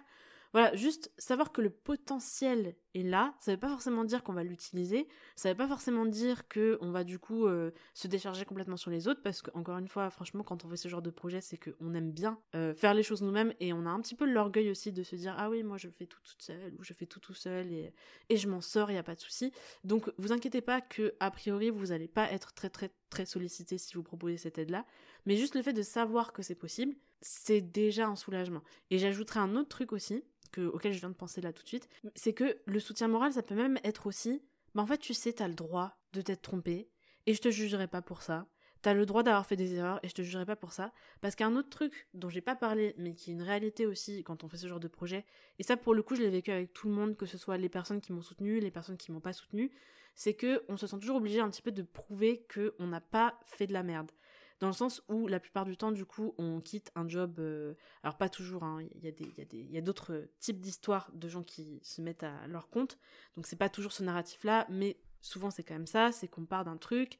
Voilà, juste savoir que le potentiel est là, ça veut pas forcément dire qu'on va l'utiliser, ça veut pas forcément dire que on va du coup euh, se décharger complètement sur les autres, parce qu'encore une fois, franchement, quand on fait ce genre de projet, c'est qu'on aime bien euh, faire les choses nous-mêmes et on a un petit peu l'orgueil aussi de se dire ah oui, moi je fais tout toute seule ou je fais tout tout seul et, et je m'en sors, il y a pas de souci. Donc vous inquiétez pas que a priori vous allez pas être très très très sollicité si vous proposez cette aide-là, mais juste le fait de savoir que c'est possible, c'est déjà un soulagement. Et j'ajouterai un autre truc aussi auquel je viens de penser là tout de suite, c'est que le soutien moral, ça peut même être aussi, bah en fait, tu sais, t'as le droit de t'être trompé, et je te jugerai pas pour ça. T'as le droit d'avoir fait des erreurs, et je te jugerai pas pour ça. Parce qu'un autre truc dont j'ai pas parlé, mais qui est une réalité aussi quand on fait ce genre de projet, et ça pour le coup, je l'ai vécu avec tout le monde, que ce soit les personnes qui m'ont soutenu, les personnes qui m'ont pas soutenu, c'est que on se sent toujours obligé un petit peu de prouver qu'on n'a pas fait de la merde dans le sens où la plupart du temps, du coup, on quitte un job. Euh, alors, pas toujours, hein, il y a d'autres types d'histoires de gens qui se mettent à leur compte. Donc, c'est pas toujours ce narratif-là, mais souvent, c'est quand même ça c'est qu'on part d'un truc,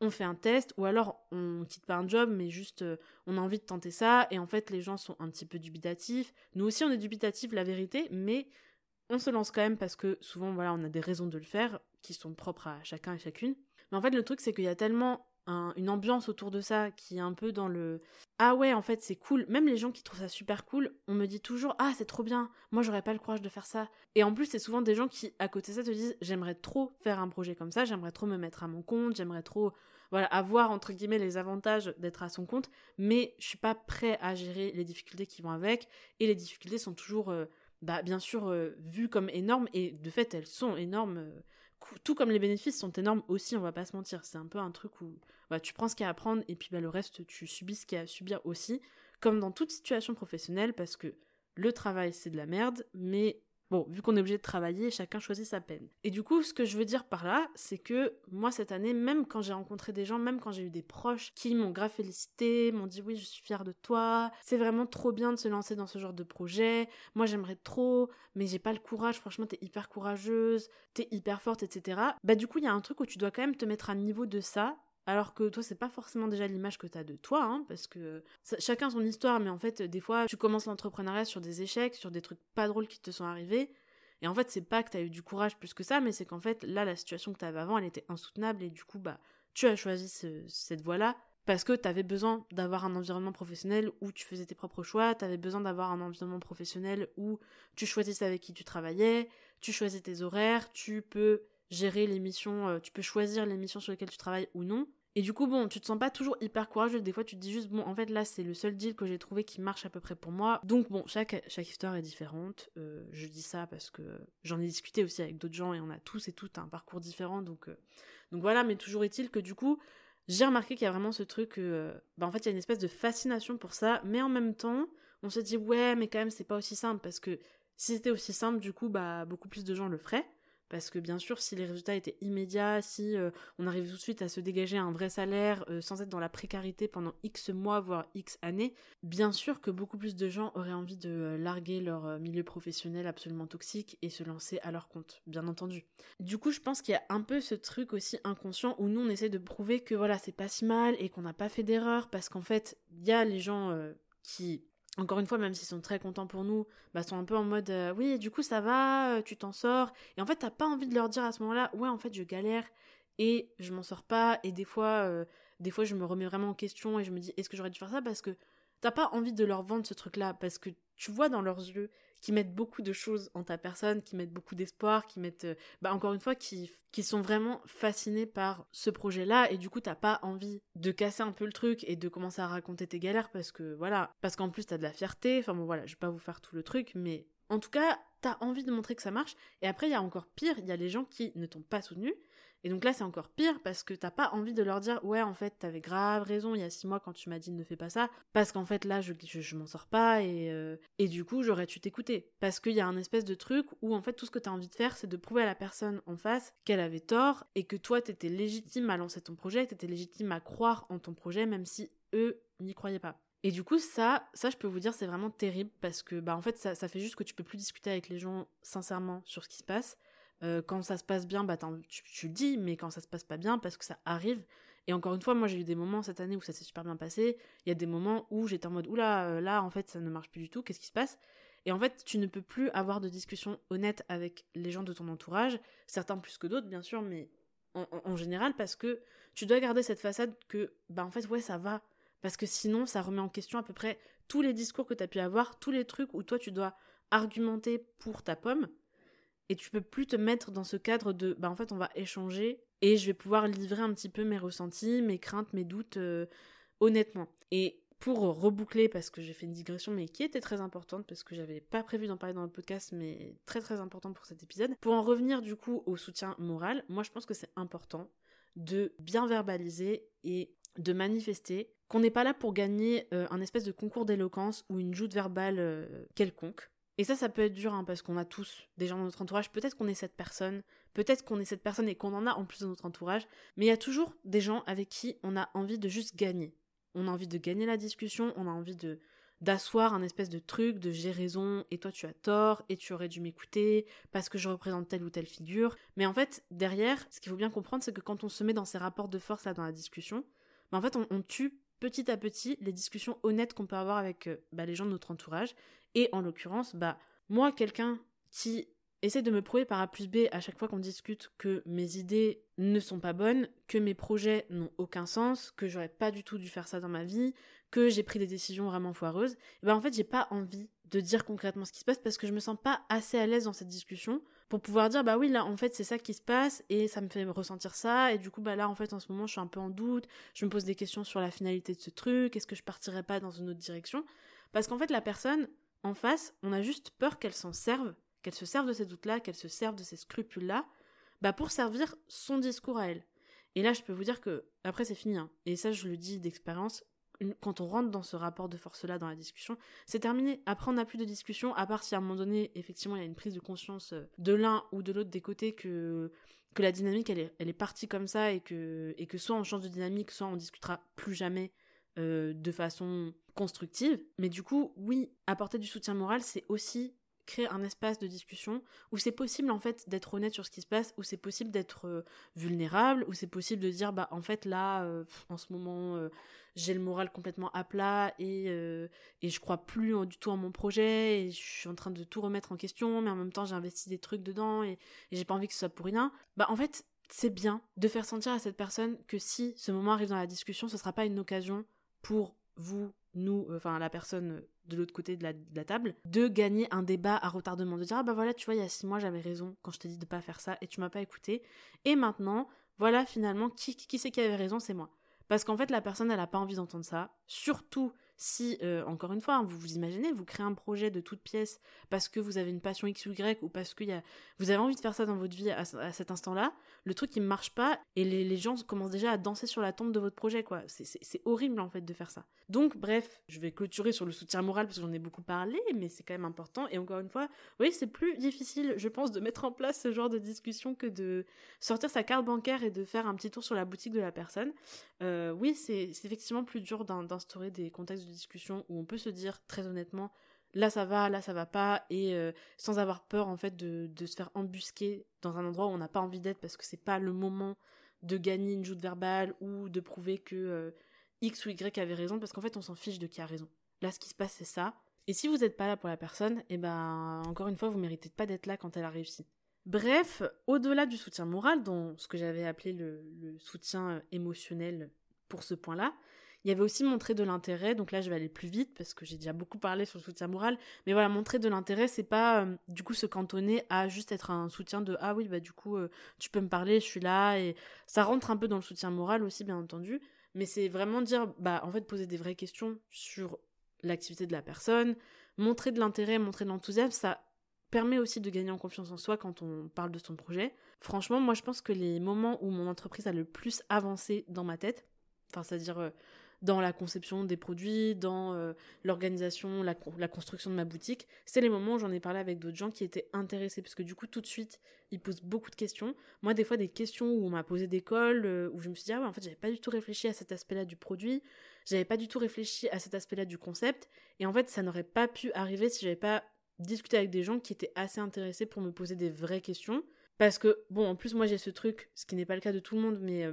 on fait un test, ou alors on quitte pas un job, mais juste euh, on a envie de tenter ça, et en fait, les gens sont un petit peu dubitatifs. Nous aussi, on est dubitatifs, la vérité, mais on se lance quand même parce que souvent, voilà, on a des raisons de le faire qui sont propres à chacun et chacune. Mais en fait, le truc, c'est qu'il y a tellement une ambiance autour de ça qui est un peu dans le ah ouais en fait c'est cool même les gens qui trouvent ça super cool on me dit toujours ah c'est trop bien. Moi j'aurais pas le courage de faire ça et en plus c'est souvent des gens qui à côté ça te disent j'aimerais trop faire un projet comme ça. J'aimerais trop me mettre à mon compte. J'aimerais trop voilà avoir entre guillemets les avantages d'être à son compte. Mais je suis pas prêt à gérer les difficultés qui vont avec. Et les difficultés sont toujours euh, bah, bien sûr euh, vues comme énormes. Et de fait elles sont énormes euh, tout comme les bénéfices sont énormes aussi, on va pas se mentir. C'est un peu un truc où bah, tu prends ce qu'il y a à prendre et puis bah, le reste, tu subis ce qu'il y a à subir aussi. Comme dans toute situation professionnelle, parce que le travail, c'est de la merde, mais Bon, vu qu'on est obligé de travailler, chacun choisit sa peine. Et du coup, ce que je veux dire par là, c'est que moi, cette année, même quand j'ai rencontré des gens, même quand j'ai eu des proches qui m'ont grave félicité, m'ont dit oui, je suis fière de toi, c'est vraiment trop bien de se lancer dans ce genre de projet, moi j'aimerais trop, mais j'ai pas le courage, franchement, t'es hyper courageuse, t'es hyper forte, etc. Bah du coup, il y a un truc où tu dois quand même te mettre à niveau de ça, alors que toi, c'est pas forcément déjà l'image que t'as de toi, hein, parce que chacun son histoire, mais en fait, des fois, tu commences l'entrepreneuriat sur des échecs, sur des trucs pas drôles qui te sont arrivés. Et en fait, c'est pas que t'as eu du courage plus que ça, mais c'est qu'en fait, là, la situation que t'avais avant, elle était insoutenable, et du coup, bah, tu as choisi cette voie-là parce que t'avais besoin d'avoir un environnement professionnel où tu faisais tes propres choix, t'avais besoin d'avoir un environnement professionnel où tu choisissais avec qui tu travaillais, tu choisis tes horaires, tu peux gérer les missions, euh, tu peux choisir les missions sur lesquelles tu travailles ou non. Et du coup, bon, tu te sens pas toujours hyper courageux. Des fois, tu te dis juste, bon, en fait, là, c'est le seul deal que j'ai trouvé qui marche à peu près pour moi. Donc, bon, chaque, chaque histoire est différente. Euh, je dis ça parce que j'en ai discuté aussi avec d'autres gens et on a tous et toutes un parcours différent. Donc, euh, donc voilà, mais toujours est-il que du coup, j'ai remarqué qu'il y a vraiment ce truc, euh, bah, en fait, il y a une espèce de fascination pour ça. Mais en même temps, on se dit, ouais, mais quand même, c'est pas aussi simple parce que si c'était aussi simple, du coup, bah, beaucoup plus de gens le feraient. Parce que bien sûr, si les résultats étaient immédiats, si euh, on arrivait tout de suite à se dégager un vrai salaire euh, sans être dans la précarité pendant X mois, voire X années, bien sûr que beaucoup plus de gens auraient envie de euh, larguer leur milieu professionnel absolument toxique et se lancer à leur compte, bien entendu. Du coup, je pense qu'il y a un peu ce truc aussi inconscient où nous, on essaie de prouver que voilà, c'est pas si mal et qu'on n'a pas fait d'erreur parce qu'en fait, il y a les gens qui encore une fois, même s'ils sont très contents pour nous, bah, sont un peu en mode euh, oui, du coup ça va, euh, tu t'en sors. Et en fait, t'as pas envie de leur dire à ce moment-là, ouais, en fait, je galère et je m'en sors pas. Et des fois, euh, des fois, je me remets vraiment en question et je me dis, est-ce que j'aurais dû faire ça? Parce que t'as pas envie de leur vendre ce truc-là, parce que tu vois dans leurs yeux qui mettent beaucoup de choses en ta personne, qui mettent beaucoup d'espoir, qui mettent, euh, bah encore une fois, qui, qui sont vraiment fascinés par ce projet-là, et du coup t'as pas envie de casser un peu le truc et de commencer à raconter tes galères parce que voilà, parce qu'en plus t'as de la fierté, enfin bon voilà, je vais pas vous faire tout le truc, mais en tout cas, t'as envie de montrer que ça marche, et après il y a encore pire, il y a les gens qui ne t'ont pas soutenu, et donc là, c'est encore pire parce que t'as pas envie de leur dire ouais, en fait, t'avais grave raison il y a six mois quand tu m'as dit ne fais pas ça, parce qu'en fait là, je, je, m'en sors pas et, euh, et du coup, j'aurais dû t'écouter. Parce qu'il y a un espèce de truc où en fait, tout ce que t'as envie de faire, c'est de prouver à la personne en face qu'elle avait tort et que toi, t'étais légitime à lancer ton projet, t'étais légitime à croire en ton projet, même si eux n'y croyaient pas. Et du coup, ça, ça, je peux vous dire, c'est vraiment terrible parce que, bah, en fait, ça, ça fait juste que tu peux plus discuter avec les gens sincèrement sur ce qui se passe Euh, quand ça se passe bien, bah, tu, tu, le dis, mais quand ça se passe pas bien, parce que ça arrive. Et encore une fois, moi j'ai eu des moments cette année où ça s'est super bien passé. Il y a des moments où j'étais en mode oula, euh, là en fait ça ne marche plus du tout, qu'est-ce qui se passe? Et en fait, tu ne peux plus avoir de discussion honnête avec les gens de ton entourage, certains plus que d'autres bien sûr, mais en, général parce que tu dois garder cette façade que bah en fait ouais ça va. Parce que sinon ça remet en question à peu près tous les discours que tu as pu avoir, tous les trucs où toi tu dois argumenter pour ta pomme et tu peux plus te mettre dans ce cadre de bah en fait on va échanger et je vais pouvoir livrer un petit peu mes ressentis, mes craintes, mes doutes euh, honnêtement. Et pour reboucler parce que j'ai fait une digression mais qui était très importante parce que j'avais pas prévu d'en parler dans le podcast mais très très important pour cet épisode. Pour en revenir du coup au soutien moral, moi je pense que c'est important de bien verbaliser et de manifester qu'on n'est pas là pour gagner euh, un espèce de concours d'éloquence ou une joute verbale euh, quelconque. Et ça, ça peut être dur, hein, parce qu'on a tous des gens dans notre entourage. Peut-être qu'on est cette personne, peut-être qu'on est cette personne et qu'on en a en plus dans notre entourage, mais il y a toujours des gens avec qui on a envie de juste gagner. On a envie de gagner la discussion, on a envie d'asseoir un espèce de truc, de j'ai raison et toi tu as tort et tu aurais dû m'écouter parce que je représente telle ou telle figure. Mais en fait, derrière, ce qu'il faut bien comprendre, c'est que quand on se met dans ces rapports de force là dans la discussion, bah, en on tue petit à petit les discussions honnêtes qu'on peut avoir avec euh, bah, les gens de notre entourage et en l'occurrence, bah, moi, quelqu'un qui essaie de me prouver par A plus B à chaque fois qu'on discute que mes idées ne sont pas bonnes, que mes projets n'ont aucun sens, que j'aurais pas du tout dû faire ça dans ma vie, que j'ai pris des décisions vraiment foireuses, bah en fait j'ai pas envie de dire concrètement ce qui se passe parce que je me sens pas assez à l'aise dans cette discussion pour pouvoir dire bah oui là en fait c'est ça qui se passe et ça me fait ressentir ça et du coup bah là en fait en ce moment je suis un peu en doute, je me pose des questions sur la finalité de ce truc, est-ce que je partirais pas dans une autre direction? Parce qu'en fait la personne en face, on a juste peur qu'elle s'en serve, qu'elle se serve de ces doutes-là, qu'elle se serve de ces scrupules-là, bah pour servir son discours à elle. Et là, je peux vous dire que, après, c'est fini, hein. et ça, je le dis d'expérience, quand on rentre dans ce rapport de force-là dans la discussion, c'est terminé. Après, on n'a plus de discussion, à part si à un moment donné, effectivement, il y a une prise de conscience euh, de l'un ou de l'autre des côtés que, que la dynamique, elle est, elle est partie comme ça et que, et que soit on change de dynamique, soit on discutera plus jamais euh, de façon constructive. Mais du coup, oui, apporter du soutien moral, c'est aussi créer un espace de discussion où c'est possible en fait d'être honnête sur ce qui se passe, où c'est possible d'être euh, vulnérable, où c'est possible de dire bah en fait là euh, en ce moment j'ai le moral complètement à plat et et je crois plus du tout en mon projet et je suis en train de tout remettre en question mais en même temps j'ai investi des trucs dedans et, et j'ai pas envie que ce soit pour rien. Bah en fait c'est bien de faire sentir à cette personne que si ce moment arrive dans la discussion, ce sera pas une occasion pour vous, nous, euh, enfin la personne de l'autre côté de la, table, de gagner un débat à retardement, de dire ah bah voilà tu vois il y a six mois j'avais raison quand je t'ai dit de pas faire ça et tu m'as pas écouté. Et maintenant voilà finalement qui qui c'est qui avait raison c'est moi. Parce qu'en fait la personne elle a pas envie d'entendre ça surtout si, euh, encore une fois, hein, vous vous imaginez, vous créez un projet de toute pièce parce que vous avez une passion X ou Y ou parce que y vous avez envie de faire ça dans votre vie à, cet instant-là, le truc il ne marche pas et les, gens commencent déjà à danser sur la tombe de votre projet, quoi. C'est horrible en fait de faire ça. Donc, bref, je vais clôturer sur le soutien moral parce que j'en ai beaucoup parlé, mais c'est quand même important. Et encore une fois, oui, c'est plus difficile, je pense, de mettre en place ce genre de discussion que de sortir sa carte bancaire et de faire un petit tour sur la boutique de la personne. Euh, oui, c'est effectivement plus dur d'instaurer des contextes discussion où on peut se dire très honnêtement là ça va, là ça va pas, et euh, sans avoir peur en fait de, se faire embusquer dans un endroit où on n'a pas envie d'être parce que c'est pas le moment de gagner une joute verbale ou de prouver que euh, X ou Y avait raison parce qu'en fait on s'en fiche de qui a raison. Là ce qui se passe c'est ça. Et si vous n'êtes pas là pour la personne, et eh ben encore une fois vous méritez pas d'être là quand elle a réussi. Bref, au-delà du soutien moral, dont ce que j'avais appelé le, soutien émotionnel pour ce point-là, il y avait aussi montrer de l'intérêt, donc là je vais aller plus vite parce que j'ai déjà beaucoup parlé sur le soutien moral, mais voilà, montrer de l'intérêt, c'est pas euh, du coup se cantonner à juste être un soutien de ah oui, bah du coup euh, tu peux me parler, je suis là, et ça rentre un peu dans le soutien moral aussi, bien entendu, mais c'est vraiment dire, bah en fait, poser des vraies questions sur l'activité de la personne, montrer de l'intérêt, montrer de l'enthousiasme, ça permet aussi de gagner en confiance en soi quand on parle de son projet. Franchement, moi je pense que les moments où mon entreprise a le plus avancé dans ma tête, enfin c'est-à-dire euh, dans la conception des produits, dans euh, l'organisation, la, construction de ma boutique. C'est les moments où j'en ai parlé avec d'autres gens qui étaient intéressés, parce que du coup, tout de suite, ils posent beaucoup de questions. Moi, des fois, des questions où on m'a posé des cols, euh, où je me suis dit, ah ouais, en fait, j'avais pas du tout réfléchi à cet aspect-là du produit, j'avais pas du tout réfléchi à cet aspect-là du concept, et en fait, ça n'aurait pas pu arriver si j'avais pas discuté avec des gens qui étaient assez intéressés pour me poser des vraies questions Parce que, bon, en plus, moi j'ai ce truc, ce qui n'est pas le cas de tout le monde, mais euh,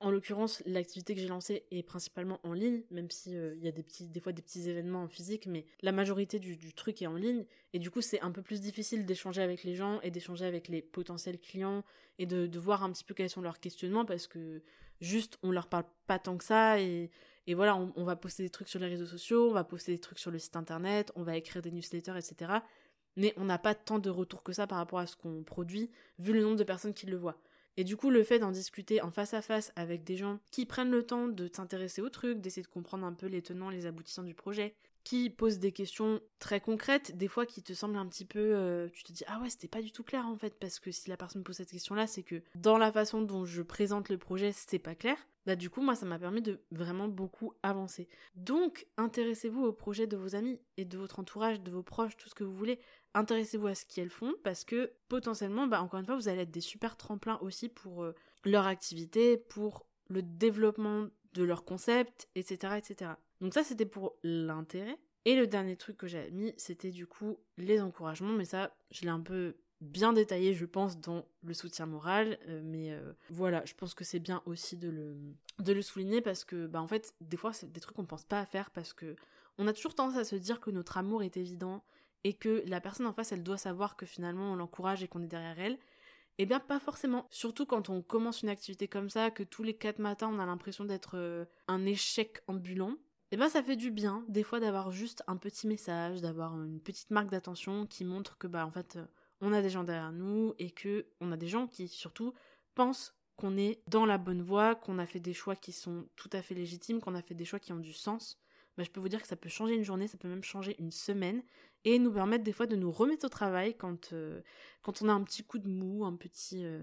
en l'occurrence, l'activité que j'ai lancée est principalement en ligne, même si euh, il y a des, petits, fois des petits événements en physique, mais la majorité du, truc est en ligne. Et du coup, c'est un peu plus difficile d'échanger avec les gens et d'échanger avec les potentiels clients et de, voir un petit peu quels sont leurs questionnements parce que juste, on leur parle pas tant que ça et, voilà, on, on va poster des trucs sur les réseaux sociaux, on va poster des trucs sur le site internet, on va écrire des newsletters, etc. Mais on n'a pas tant de retours que ça par rapport à ce qu'on produit, vu le nombre de personnes qui le voient. Et du coup, le fait d'en discuter en face à face avec des gens qui prennent le temps de s'intéresser au truc, d'essayer de comprendre un peu les tenants, les aboutissants du projet, qui posent des questions très concrètes, des fois qui te semblent un petit peu. Euh, tu te dis, ah ouais, c'était pas du tout clair en fait, parce que si la personne pose cette question-là, c'est que dans la façon dont je présente le projet, c'est pas clair. Bah, du coup, moi, ça m'a permis de vraiment beaucoup avancer. Donc, intéressez-vous au projet de vos amis et de votre entourage, de vos proches, tout ce que vous voulez intéressez-vous à ce qu'elles font parce que potentiellement, bah, encore une fois, vous allez être des super tremplins aussi pour euh, leur activité, pour le développement de leur concept, etc. etc. Donc ça, c'était pour l'intérêt. Et le dernier truc que j'avais mis, c'était du coup les encouragements, mais ça, je l'ai un peu bien détaillé, je pense, dans le soutien moral. Euh, mais euh, voilà, je pense que c'est bien aussi de le, de le souligner parce que, bah, en fait, des fois, c'est des trucs qu'on pense pas à faire parce que on a toujours tendance à se dire que notre amour est évident, et que la personne en face, elle doit savoir que finalement on l'encourage et qu'on est derrière elle. Eh bien, pas forcément. Surtout quand on commence une activité comme ça, que tous les quatre matins on a l'impression d'être euh, un échec ambulant. Eh bien, ça fait du bien, des fois, d'avoir juste un petit message, d'avoir une petite marque d'attention qui montre que, bah, en fait, euh, on a des gens derrière nous et que on a des gens qui, surtout, pensent qu'on est dans la bonne voie, qu'on a fait des choix qui sont tout à fait légitimes, qu'on a fait des choix qui ont du sens. Bah, je peux vous dire que ça peut changer une journée, ça peut même changer une semaine et nous permettre des fois de nous remettre au travail quand, euh, quand on a un petit coup de mou, un petit... Euh,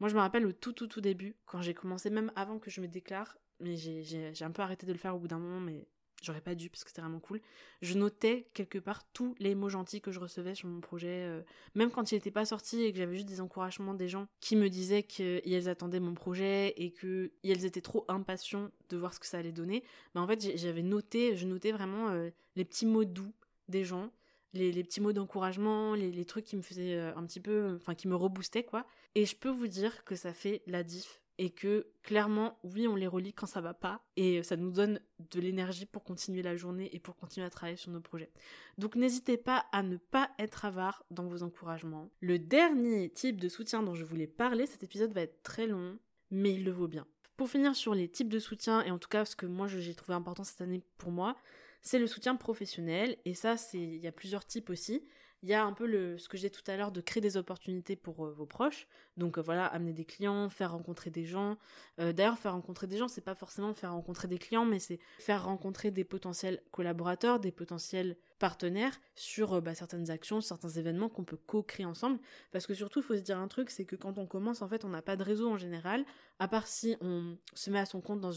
moi je me rappelle au tout tout tout début, quand j'ai commencé même avant que je me déclare, mais j'ai un peu arrêté de le faire au bout d'un moment, mais j'aurais pas dû parce que c'était vraiment cool. Je notais quelque part tous les mots gentils que je recevais sur mon projet, euh, même quand il n'était pas sorti et que j'avais juste des encouragements des gens qui me disaient qu'ils attendaient mon projet et qu'ils étaient trop impatients de voir ce que ça allait donner. Mais en fait, j'avais noté, je notais vraiment les petits mots doux des gens, les, petits mots d'encouragement, les, trucs qui me faisaient euh, un petit peu, enfin qui me reboostaient quoi. Et je peux vous dire que ça fait la diff et que clairement, oui, on les relit quand ça va pas et ça nous donne de l'énergie pour continuer la journée et pour continuer à travailler sur nos projets. Donc n'hésitez pas à ne pas être avare dans vos encouragements. Le dernier type de soutien dont je voulais parler, cet épisode va être très long, mais il le vaut bien. Pour finir sur les types de soutien et en tout cas ce que moi j'ai trouvé important cette année pour moi, c'est le soutien professionnel. Et ça, il y a plusieurs types aussi. Il y a un peu le, ce que j'ai tout à l'heure de créer des opportunités pour euh, vos proches. Donc euh, voilà, amener des clients, faire rencontrer des gens. Euh, d'ailleurs, faire rencontrer des gens, c'est pas forcément faire rencontrer des clients, mais c'est faire rencontrer des potentiels collaborateurs, des potentiels partenaires sur bah, certaines actions, certains événements qu'on peut co-créer ensemble. Parce que surtout, il faut se dire un truc, c'est que quand on commence, en fait, on n'a pas de réseau en général, à part si on se met à son compte dans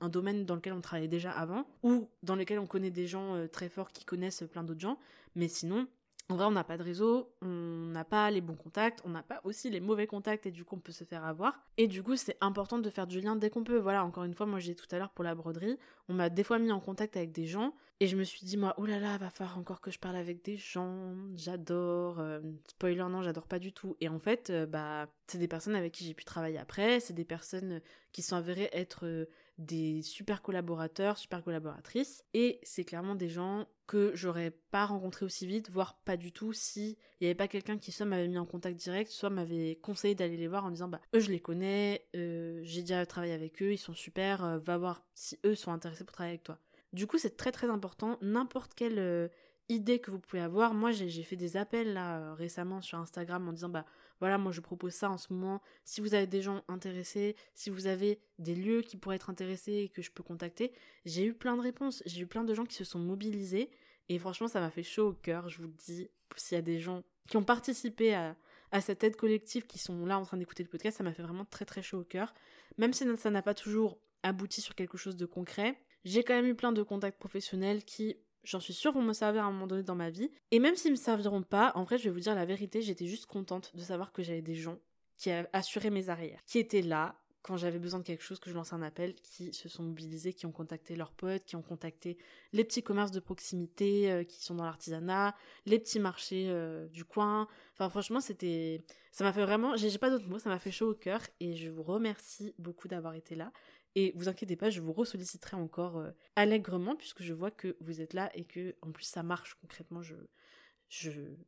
un domaine dans lequel on travaillait déjà avant, ou dans lequel on connaît des gens très forts qui connaissent plein d'autres gens. Mais sinon, en vrai, on n'a pas de réseau, on n'a pas les bons contacts, on n'a pas aussi les mauvais contacts et du coup on peut se faire avoir. Et du coup, c'est important de faire du lien dès qu'on peut. Voilà, encore une fois, moi j'ai tout à l'heure pour la broderie, on m'a des fois mis en contact avec des gens et je me suis dit moi, oh là là, va falloir encore que je parle avec des gens, j'adore. Euh, spoiler, non, j'adore pas du tout. Et en fait, euh, bah, c'est des personnes avec qui j'ai pu travailler après, c'est des personnes qui sont avérées être euh, des super collaborateurs, super collaboratrices, et c'est clairement des gens que j'aurais pas rencontrés aussi vite, voire pas du tout, si il y avait pas quelqu'un qui soit m'avait mis en contact direct, soit m'avait conseillé d'aller les voir en disant bah eux je les connais, euh, j'ai déjà travaillé avec eux, ils sont super, euh, va voir si eux sont intéressés pour travailler avec toi. Du coup c'est très très important, n'importe quelle euh, idée que vous pouvez avoir, moi j'ai fait des appels là récemment sur Instagram en disant bah voilà, moi je propose ça en ce moment. Si vous avez des gens intéressés, si vous avez des lieux qui pourraient être intéressés et que je peux contacter, j'ai eu plein de réponses. J'ai eu plein de gens qui se sont mobilisés et franchement, ça m'a fait chaud au cœur, je vous le dis. S'il y a des gens qui ont participé à, cette aide collective, qui sont là en train d'écouter le podcast, ça m'a fait vraiment très très chaud au cœur. Même si ça n'a pas toujours abouti sur quelque chose de concret, j'ai quand même eu plein de contacts professionnels qui j'en suis sûre, vont me servir à un moment donné dans ma vie. Et même s'ils me serviront pas, en vrai, je vais vous dire la vérité, j'étais juste contente de savoir que j'avais des gens qui assuraient mes arrières, qui étaient là quand j'avais besoin de quelque chose, que je lance un appel, qui se sont mobilisés, qui ont contacté leurs potes, qui ont contacté les petits commerces de proximité euh, qui sont dans l'artisanat, les petits marchés euh, du coin. Enfin, franchement, c'était. Ça m'a fait vraiment. J'ai pas d'autres mots, ça m'a fait chaud au cœur et je vous remercie beaucoup d'avoir été là. Et vous inquiétez pas, je vous ressolliciterai encore euh, allègrement puisque je vois que vous êtes là et que en plus ça marche concrètement. Je,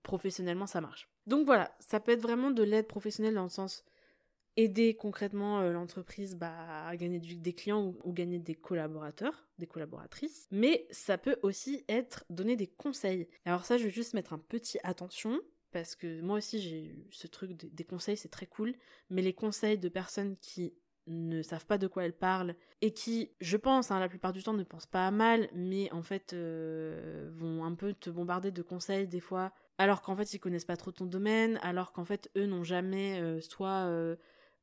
professionnellement ça marche. Donc voilà, ça peut être vraiment de l'aide professionnelle dans le sens aider concrètement euh, l'entreprise bah, à gagner des clients ou, gagner des collaborateurs, des collaboratrices, mais ça peut aussi être donner des conseils. Alors ça, je vais juste mettre un petit attention parce que moi aussi j'ai eu ce truc des conseils, c'est très cool, mais les conseils de personnes qui ne savent pas de quoi elles parlent et qui, je pense, hein, la plupart du temps ne pensent pas à mal, mais en fait euh, vont un peu te bombarder de conseils des fois, alors qu'en fait ils connaissent pas trop ton domaine, alors qu'en fait eux n'ont jamais euh, soit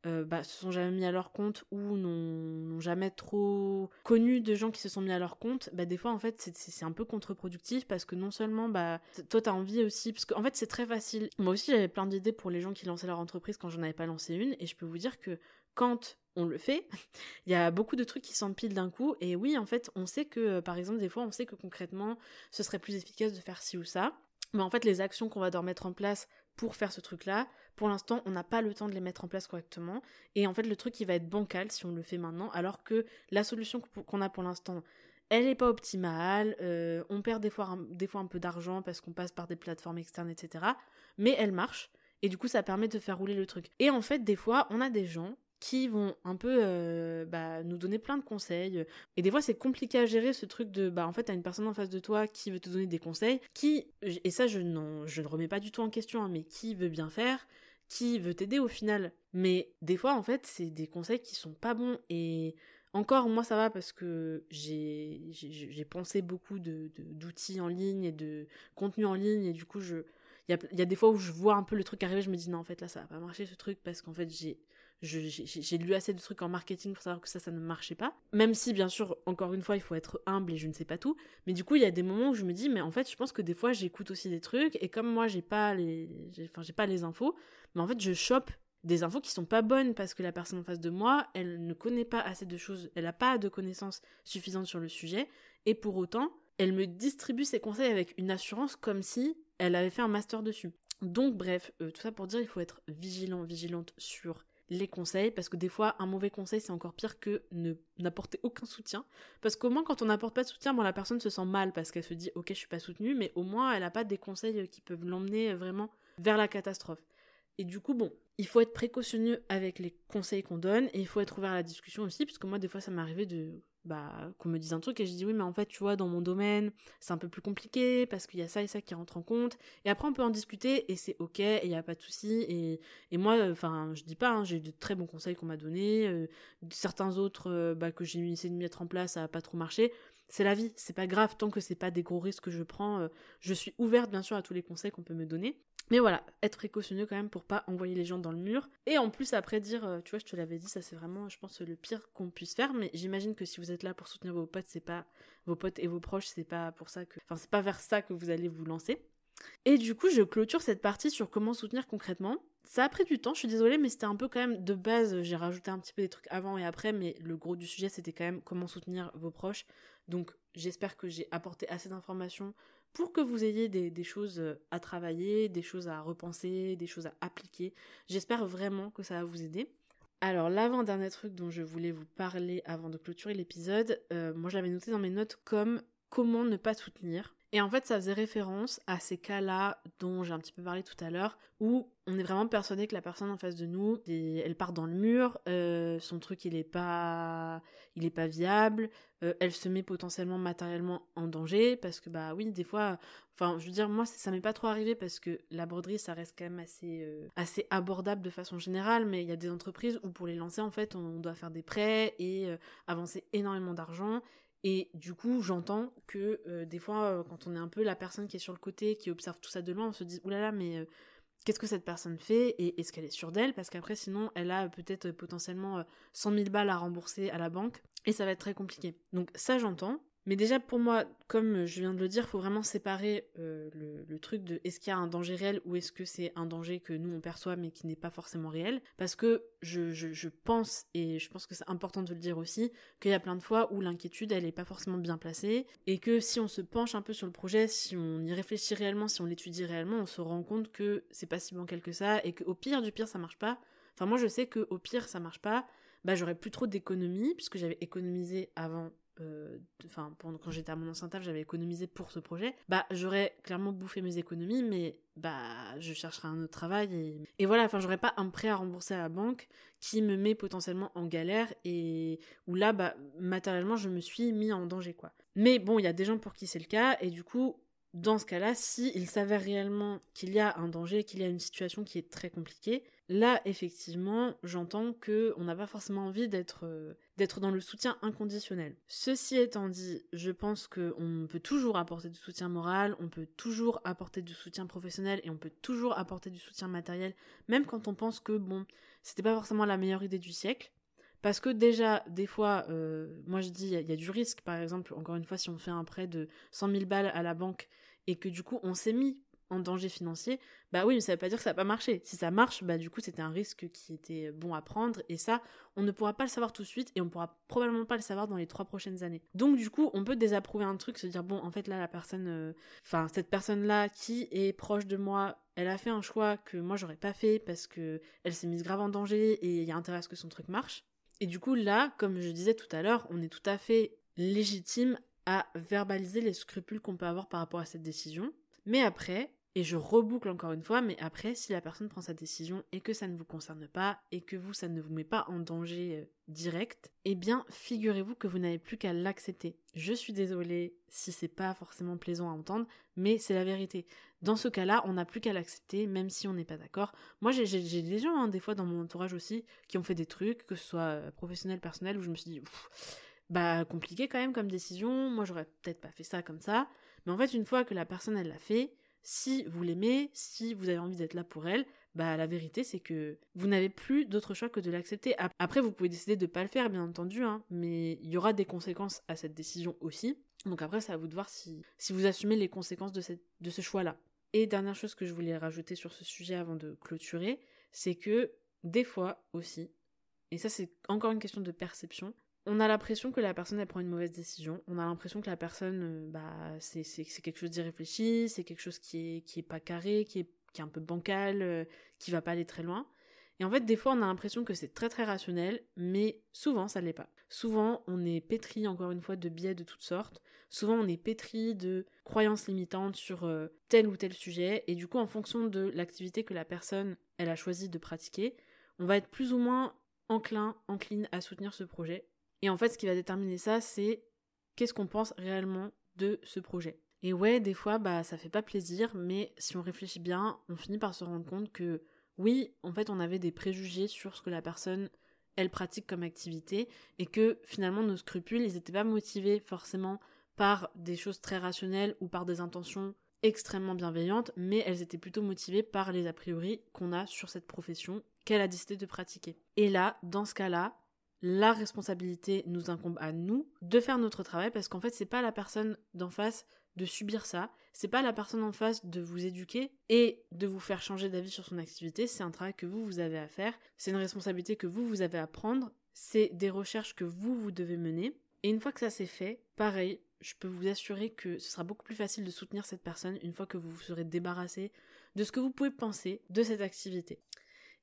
euh, bah, se sont jamais mis à leur compte ou n'ont jamais trop connu de gens qui se sont mis à leur compte, bah, des fois en fait c'est un peu contre-productif parce que non seulement bah toi t'as envie aussi, parce qu'en fait c'est très facile. Moi aussi j'avais plein d'idées pour les gens qui lançaient leur entreprise quand j'en avais pas lancé une et je peux vous dire que quand on le fait, il y a beaucoup de trucs qui s'empilent d'un coup et oui en fait on sait que euh, par exemple des fois on sait que concrètement ce serait plus efficace de faire ci ou ça. Mais en fait, les actions qu'on va devoir mettre en place pour faire ce truc-là. Pour l'instant, on n'a pas le temps de les mettre en place correctement. Et en fait, le truc, il va être bancal si on le fait maintenant, alors que la solution qu'on a pour l'instant, elle n'est pas optimale. Euh, on perd des fois, un, des fois un peu d'argent parce qu'on passe par des plateformes externes, etc. Mais elle marche. Et du coup, ça permet de faire rouler le truc. Et en fait, des fois, on a des gens qui vont un peu euh, bah, nous donner plein de conseils. Et des fois, c'est compliqué à gérer ce truc de, bah, en fait, t'as une personne en face de toi qui veut te donner des conseils, qui, et ça, je, je ne remets pas du tout en question, hein, mais qui veut bien faire, qui veut t'aider au final. Mais des fois, en fait, c'est des conseils qui sont pas bons. Et encore, moi, ça va parce que j'ai pensé beaucoup d'outils de, en ligne et de contenu en ligne, et du coup, je. Il y a, y a des fois où je vois un peu le truc arriver, je me dis non, en fait, là, ça va pas marcher ce truc parce qu'en fait, j'ai j'ai lu assez de trucs en marketing pour savoir que ça, ça ne marchait pas. Même si, bien sûr, encore une fois, il faut être humble et je ne sais pas tout. Mais du coup, il y a des moments où je me dis, mais en fait, je pense que des fois, j'écoute aussi des trucs et comme moi, j'ai pas les, enfin, j'ai pas les infos, mais en fait, je chope des infos qui sont pas bonnes parce que la personne en face de moi, elle ne connaît pas assez de choses, elle n'a pas de connaissances suffisantes sur le sujet et pour autant, elle me distribue ses conseils avec une assurance comme si elle avait fait un master dessus. Donc bref, euh, tout ça pour dire, il faut être vigilant, vigilante sur les conseils, parce que des fois, un mauvais conseil, c'est encore pire que ne n'apporter aucun soutien. Parce qu'au moins, quand on n'apporte pas de soutien, bon, la personne se sent mal parce qu'elle se dit, ok, je suis pas soutenue, mais au moins, elle n'a pas des conseils qui peuvent l'emmener vraiment vers la catastrophe. Et du coup, bon, il faut être précautionneux avec les conseils qu'on donne et il faut être ouvert à la discussion aussi, puisque moi, des fois, ça m'est arrivé de bah, qu'on me dise un truc et je dis oui mais en fait tu vois dans mon domaine c'est un peu plus compliqué parce qu'il y a ça et ça qui rentre en compte. Et après on peut en discuter et c'est ok et il n'y a pas de souci. Et, et moi enfin je dis pas hein, j'ai eu de très bons conseils qu'on m'a donnés euh, certains autres euh, bah, que j'ai essayé de mettre en place ça a pas trop marché. C'est la vie c'est pas grave tant que c'est pas des gros risques que je prends euh, je suis ouverte bien sûr à tous les conseils qu'on peut me donner mais voilà, être précautionneux quand même pour pas envoyer les gens dans le mur. Et en plus, après dire, euh, tu vois, je te l'avais dit, ça c'est vraiment, je pense, le pire qu'on puisse faire. Mais j'imagine que si vous êtes là pour soutenir vos potes, c'est pas vos potes et vos proches, c'est pas pour ça que, enfin, c'est pas vers ça que vous allez vous lancer. Et du coup, je clôture cette partie sur comment soutenir concrètement. Ça a pris du temps, je suis désolée, mais c'était un peu quand même de base. J'ai rajouté un petit peu des trucs avant et après, mais le gros du sujet, c'était quand même comment soutenir vos proches. Donc, j'espère que j'ai apporté assez d'informations pour que vous ayez des, choses euh, à travailler, des choses à repenser, des choses à appliquer. J'espère vraiment que ça va vous aider. Alors l'avant-dernier truc dont je voulais vous parler avant de clôturer l'épisode, euh, moi j'avais noté dans mes notes comme comment ne pas soutenir. Et en fait, ça faisait référence à ces cas-là dont j'ai un petit peu parlé tout à l'heure, où on est vraiment persuadé que la personne en face de nous, elle part dans le mur, euh, son truc il est pas, il est pas viable, euh, elle se met potentiellement matériellement en danger parce que bah oui, des fois, enfin, je veux dire, moi ça m'est pas trop arrivé parce que la broderie ça reste quand même assez, euh, assez abordable de façon générale, mais il y a des entreprises où pour les lancer en fait, on doit faire des prêts et avancer énormément d'argent et du coup, j'entends que euh, des fois, euh, quand on est un peu la personne qui est sur le côté, qui observe tout ça de loin, on se dit oulala, mais euh, qu'est-ce que cette personne fait et est-ce qu'elle est sûre d'elle? Parce qu'après, sinon, elle a peut-être potentiellement 100 000 balles à rembourser à la banque et ça va être très compliqué. Donc ça, j'entends. Mais déjà, pour moi, comme je viens de le dire, faut vraiment séparer euh, le, truc de est-ce qu'il y a un danger réel ou est-ce que c'est un danger que nous on perçoit mais qui n'est pas forcément réel. Parce que je, pense, et je pense que c'est important de le dire aussi, qu'il y a plein de fois où l'inquiétude elle n'est pas forcément bien placée et que si on se penche un peu sur le projet, si on y réfléchit réellement, si on l'étudie réellement, on se rend compte que c'est pas si bancal que ça et qu'au pire du pire ça marche pas. Enfin, moi je sais qu'au pire ça marche pas, bah j'aurais plus trop d'économies puisque j'avais économisé avant enfin pendant quand j'étais à mon ancien j'avais économisé pour ce projet. Bah j'aurais clairement bouffé mes économies mais bah je chercherai un autre travail et, voilà enfin j'aurais pas un prêt à rembourser à la banque qui me met potentiellement en galère et où là bah matériellement je me suis mis en danger quoi. Mais bon il y a des gens pour qui c'est le cas et du coup dans ce cas-là, s'il s'avère réellement qu'il y a un danger, qu'il y a une situation qui est très compliquée, là, effectivement, j'entends que on n'a pas forcément envie d'être euh, d'être dans le soutien inconditionnel. Ceci étant dit, je pense qu'on peut toujours apporter du soutien moral, on peut toujours apporter du soutien professionnel et on peut toujours apporter du soutien matériel, même quand on pense que bon, c'était pas forcément la meilleure idée du siècle. Parce que déjà, des fois, euh, moi je dis, il y, a du risque. Par exemple, encore une fois, si on fait un prêt de 100 000 balles à la banque et que du coup on s'est mis en danger financier, bah oui, mais ça veut pas dire que ça n'a pas marché. Si ça marche, bah du coup c'était un risque qui était bon à prendre et ça, on ne pourra pas le savoir tout de suite et on pourra probablement pas le savoir dans les trois prochaines années. Donc du coup, on peut désapprouver un truc, se dire bon, en fait là la personne, euh, enfin cette personne là qui est proche de moi, elle a fait un choix que moi j'aurais pas fait parce que elle s'est mise grave en danger et il y a intérêt à ce que son truc marche. Et du coup là, comme je disais tout à l'heure, on est tout à fait légitime à verbaliser les scrupules qu'on peut avoir par rapport à cette décision. Mais après, et je reboucle encore une fois, mais après, si la personne prend sa décision et que ça ne vous concerne pas et que vous, ça ne vous met pas en danger euh, direct, eh bien, figurez-vous que vous n'avez plus qu'à l'accepter. Je suis désolée si c'est pas forcément plaisant à entendre, mais c'est la vérité. Dans ce cas-là, on n'a plus qu'à l'accepter, même si on n'est pas d'accord. Moi, j'ai des gens, hein, des fois, dans mon entourage aussi, qui ont fait des trucs, que ce soit euh, professionnel, personnel, où je me suis dit, bah compliqué quand même comme décision, moi j'aurais peut-être pas fait ça comme ça, mais en fait une fois que la personne elle l'a fait, si vous l'aimez, si vous avez envie d'être là pour elle, bah la vérité c'est que vous n'avez plus d'autre choix que de l'accepter. Après vous pouvez décider de pas le faire bien entendu, hein, mais il y aura des conséquences à cette décision aussi. Donc après c'est à vous de voir si, si vous assumez les conséquences de, cette, de ce choix-là. Et dernière chose que je voulais rajouter sur ce sujet avant de clôturer, c'est que des fois aussi, et ça c'est encore une question de perception, on a l'impression que la personne elle prend une mauvaise décision. On a l'impression que la personne, euh, bah, c'est, quelque chose d'irréfléchi, c'est quelque chose qui est, qui est pas carré, qui est, qui est un peu bancal, euh, qui va pas aller très loin. Et en fait, des fois, on a l'impression que c'est très très rationnel, mais souvent, ça l'est pas. Souvent, on est pétri, encore une fois, de biais de toutes sortes. Souvent, on est pétri de croyances limitantes sur euh, tel ou tel sujet. Et du coup, en fonction de l'activité que la personne, elle a choisi de pratiquer, on va être plus ou moins enclin, à soutenir ce projet et en fait, ce qui va déterminer ça, c'est qu'est-ce qu'on pense réellement de ce projet. Et ouais, des fois, bah, ça fait pas plaisir, mais si on réfléchit bien, on finit par se rendre compte que oui, en fait, on avait des préjugés sur ce que la personne, elle pratique comme activité, et que finalement, nos scrupules, ils n'étaient pas motivés forcément par des choses très rationnelles ou par des intentions extrêmement bienveillantes, mais elles étaient plutôt motivées par les a priori qu'on a sur cette profession qu'elle a décidé de pratiquer. Et là, dans ce cas-là, la responsabilité nous incombe à nous de faire notre travail parce qu'en fait c'est pas la personne d'en face de subir ça, c'est pas la personne en face de vous éduquer et de vous faire changer d'avis sur son activité, c'est un travail que vous vous avez à faire, c'est une responsabilité que vous vous avez à prendre, c'est des recherches que vous vous devez mener. Et une fois que ça c'est fait, pareil, je peux vous assurer que ce sera beaucoup plus facile de soutenir cette personne une fois que vous vous serez débarrassé de ce que vous pouvez penser de cette activité.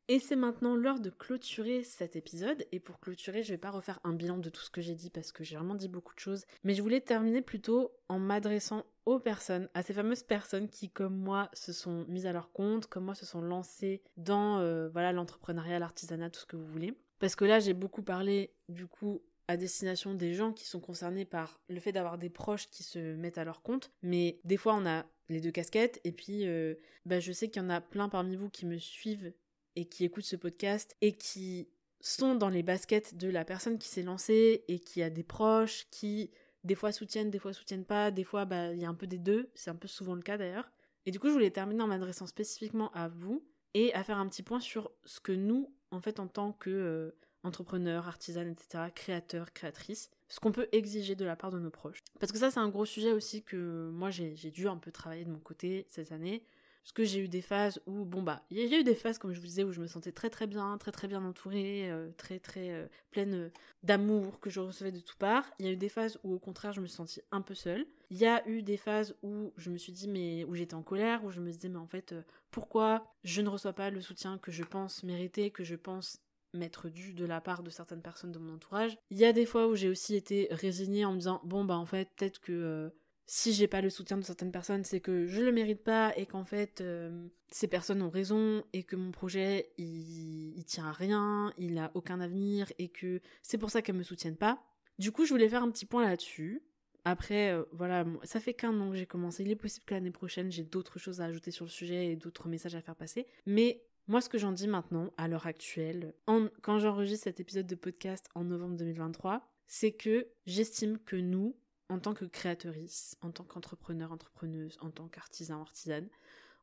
Et c'est maintenant l'heure de clôturer cet épisode. Et pour clôturer, je vais pas refaire un bilan de tout ce que j'ai dit parce que j'ai vraiment dit beaucoup de choses. Mais je voulais terminer plutôt en m'adressant aux personnes, à ces fameuses personnes qui, comme moi, se sont mises à leur compte, comme moi, se sont lancées dans euh, voilà l'entrepreneuriat, l'artisanat, tout ce que vous voulez. Parce que là, j'ai beaucoup parlé du coup à destination des gens qui sont concernés par le fait d'avoir des proches qui se mettent à leur compte. Mais des fois, on a les deux casquettes. Et puis, euh, bah, je sais qu'il y en a plein parmi vous qui me suivent et qui écoutent ce podcast et qui sont dans les baskets de la personne qui s'est lancée et qui a des proches qui des fois soutiennent, des fois soutiennent pas, des fois bah il y a un peu des deux, c'est un peu souvent le cas d'ailleurs. Et du coup, je voulais terminer en m'adressant spécifiquement à vous et à faire un petit point sur ce que nous en fait en tant que euh, entrepreneurs, artisanes, etc., créateurs, créatrices, ce qu'on peut exiger de la part de nos proches. Parce que ça, c'est un gros sujet aussi que moi, j'ai dû un peu travailler de mon côté cette année. Parce que j'ai eu des phases où, bon bah, il y a eu des phases, comme je vous disais, où je me sentais très très bien, très très bien entourée, euh, très très euh, pleine euh, d'amour que je recevais de toutes parts. Il y a eu des phases où, au contraire, je me sentis un peu seule. Il y a eu des phases où je me suis dit, mais où j'étais en colère, où je me disais, mais en fait, pourquoi je ne reçois pas le soutien que je pense mériter, que je pense m'être dû de la part de certaines personnes de mon entourage. Il y a des fois où j'ai aussi été résignée en me disant, bon bah en fait, peut-être que si j'ai pas le soutien de certaines personnes, c'est que je le mérite pas et qu'en fait euh, ces personnes ont raison et que mon projet il, tient à rien, il a aucun avenir et que c'est pour ça qu'elles me soutiennent pas. Du coup, je voulais faire un petit point là-dessus. Après, euh, voilà, ça fait qu'un an que j'ai commencé. Il est possible que l'année prochaine j'ai d'autres choses à ajouter sur le sujet et d'autres messages à faire passer. Mais moi, ce que j'en dis maintenant, à l'heure actuelle, quand j'enregistre cet épisode de podcast en novembre 2023, c'est que j'estime que nous, en tant que créatrice, en tant qu'entrepreneur, entrepreneuse, en tant qu'artisan, artisane,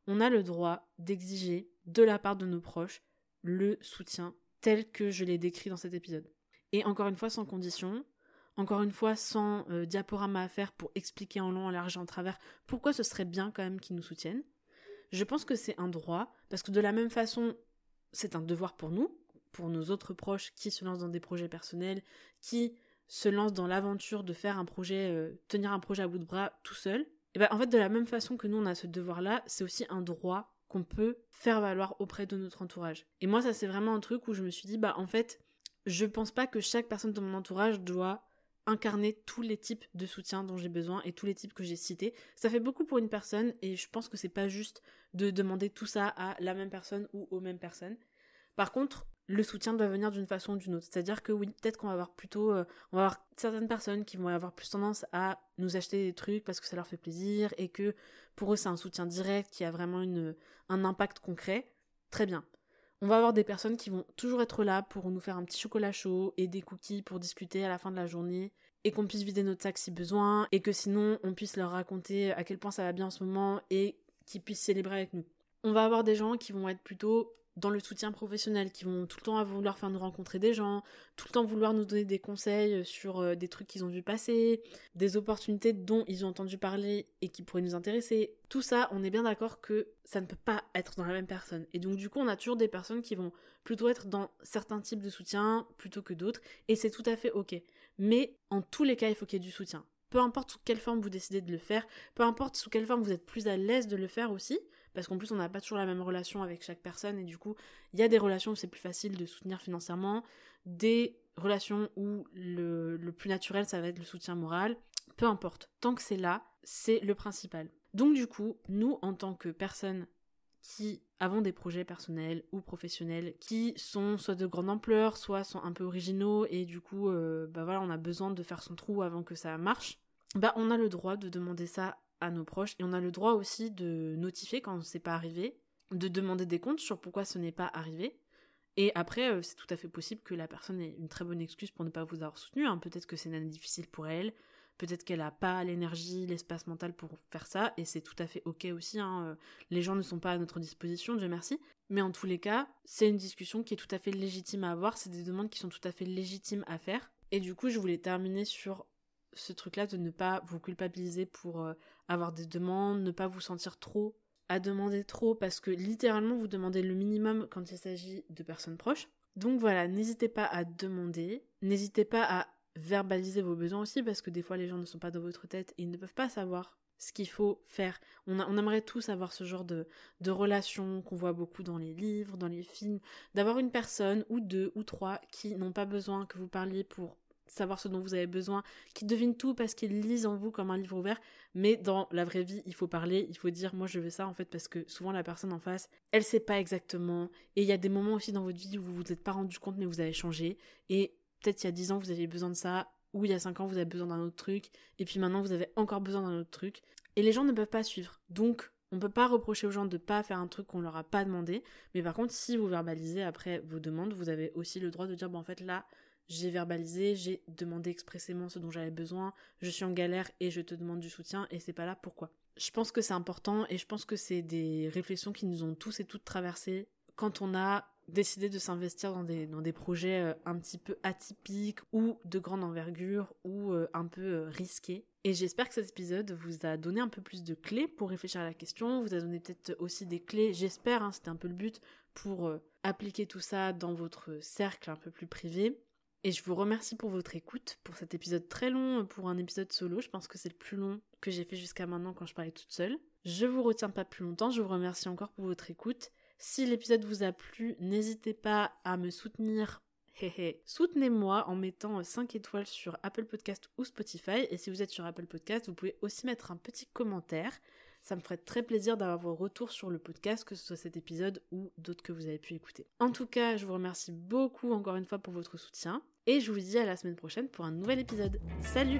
on a le droit d'exiger de la part de nos proches le soutien tel que je l'ai décrit dans cet épisode. Et encore une fois, sans condition, encore une fois, sans euh, diaporama à faire pour expliquer en long, en large et en travers pourquoi ce serait bien quand même qu'ils nous soutiennent. Je pense que c'est un droit, parce que de la même façon, c'est un devoir pour nous, pour nos autres proches qui se lancent dans des projets personnels, qui se lance dans l'aventure de faire un projet, euh, tenir un projet à bout de bras tout seul, et ben en fait de la même façon que nous on a ce devoir-là, c'est aussi un droit qu'on peut faire valoir auprès de notre entourage. Et moi ça c'est vraiment un truc où je me suis dit bah en fait je pense pas que chaque personne de mon entourage doit incarner tous les types de soutien dont j'ai besoin et tous les types que j'ai cités. Ça fait beaucoup pour une personne et je pense que c'est pas juste de demander tout ça à la même personne ou aux mêmes personnes. Par contre, le soutien doit venir d'une façon ou d'une autre. C'est-à-dire que oui, peut-être qu'on va avoir plutôt, euh, on va avoir certaines personnes qui vont avoir plus tendance à nous acheter des trucs parce que ça leur fait plaisir et que pour eux c'est un soutien direct qui a vraiment une, un impact concret. Très bien. On va avoir des personnes qui vont toujours être là pour nous faire un petit chocolat chaud et des cookies pour discuter à la fin de la journée et qu'on puisse vider notre sac si besoin et que sinon on puisse leur raconter à quel point ça va bien en ce moment et qu'ils puissent célébrer avec nous. On va avoir des gens qui vont être plutôt dans le soutien professionnel, qui vont tout le temps vouloir faire nous rencontrer des gens, tout le temps vouloir nous donner des conseils sur euh, des trucs qu'ils ont vu passer, des opportunités dont ils ont entendu parler et qui pourraient nous intéresser. Tout ça, on est bien d'accord que ça ne peut pas être dans la même personne. Et donc du coup, on a toujours des personnes qui vont plutôt être dans certains types de soutien plutôt que d'autres, et c'est tout à fait ok. Mais en tous les cas, il faut qu'il y ait du soutien. Peu importe sous quelle forme vous décidez de le faire, peu importe sous quelle forme vous êtes plus à l'aise de le faire aussi, parce qu'en plus on n'a pas toujours la même relation avec chaque personne et du coup il y a des relations où c'est plus facile de soutenir financièrement, des relations où le, plus naturel ça va être le soutien moral, peu importe, tant que c'est là, c'est le principal. Donc du coup, nous en tant que personnes qui avons des projets personnels ou professionnels qui sont soit de grande ampleur, soit sont un peu originaux et du coup, euh, bah voilà, on a besoin de faire son trou avant que ça marche. Bah on a le droit de demander ça à nos proches et on a le droit aussi de notifier quand c'est pas arrivé, de demander des comptes sur pourquoi ce n'est pas arrivé. Et après, euh, c'est tout à fait possible que la personne ait une très bonne excuse pour ne pas vous avoir soutenu. Hein. Peut-être que c'est une année difficile pour elle, peut-être qu'elle n'a pas l'énergie, l'espace mental pour faire ça, et c'est tout à fait ok aussi. Hein. Euh, les gens ne sont pas à notre disposition, Dieu merci. Mais en tous les cas, c'est une discussion qui est tout à fait légitime à avoir, c'est des demandes qui sont tout à fait légitimes à faire. Et du coup, je voulais terminer sur ce truc-là de ne pas vous culpabiliser pour euh, avoir des demandes, ne pas vous sentir trop à demander trop parce que littéralement vous demandez le minimum quand il s'agit de personnes proches. Donc voilà, n'hésitez pas à demander, n'hésitez pas à verbaliser vos besoins aussi parce que des fois les gens ne sont pas dans votre tête et ils ne peuvent pas savoir ce qu'il faut faire. On, aimerait tous avoir ce genre de, de relation qu'on voit beaucoup dans les livres, dans les films, d'avoir une personne ou deux ou trois qui n'ont pas besoin que vous parliez pour savoir ce dont vous avez besoin, qui devinent tout parce qu'ils lisent en vous comme un livre ouvert, mais dans la vraie vie, il faut parler, il faut dire moi je veux ça en fait parce que souvent la personne en face, elle sait pas exactement. Et il y a des moments aussi dans votre vie où vous vous êtes pas rendu compte mais vous avez changé. Et peut-être il y a 10 ans vous aviez besoin de ça. Ou il y a 5 ans vous avez besoin d'un autre truc. Et puis maintenant vous avez encore besoin d'un autre truc. Et les gens ne peuvent pas suivre. Donc on peut pas reprocher aux gens de pas faire un truc qu'on leur a pas demandé, mais par contre si vous verbalisez après vos demandes, vous avez aussi le droit de dire bon en fait là j'ai verbalisé, j'ai demandé expressément ce dont j'avais besoin, je suis en galère et je te demande du soutien et c'est pas là pourquoi? Je pense que c'est important et je pense que c'est des réflexions qui nous ont tous et toutes traversées quand on a décider de s'investir dans des, dans des projets euh, un petit peu atypiques ou de grande envergure ou euh, un peu euh, risqués. Et j'espère que cet épisode vous a donné un peu plus de clés pour réfléchir à la question, vous a donné peut-être aussi des clés, j'espère, hein, c'était un peu le but, pour appliquer tout ça dans votre cercle un peu plus privé. Et je vous remercie pour votre écoute, pour cet épisode très long, pour un épisode solo. Je pense que c'est le plus long que j'ai fait jusqu'à maintenant quand je parlais toute seule. Je vous retiens pas plus longtemps, je vous remercie encore pour votre écoute. Si l'épisode vous a plu, n'hésitez pas à me soutenir. Soutenez-moi en mettant 5 étoiles sur Apple Podcast ou Spotify. Et si vous êtes sur Apple Podcast, vous pouvez aussi mettre un petit commentaire. Ça me ferait très plaisir d'avoir vos retours sur le podcast, que ce soit cet épisode ou d'autres que vous avez pu écouter. En tout cas, je vous remercie beaucoup encore une fois pour votre soutien. Et je vous dis à la semaine prochaine pour un nouvel épisode. Salut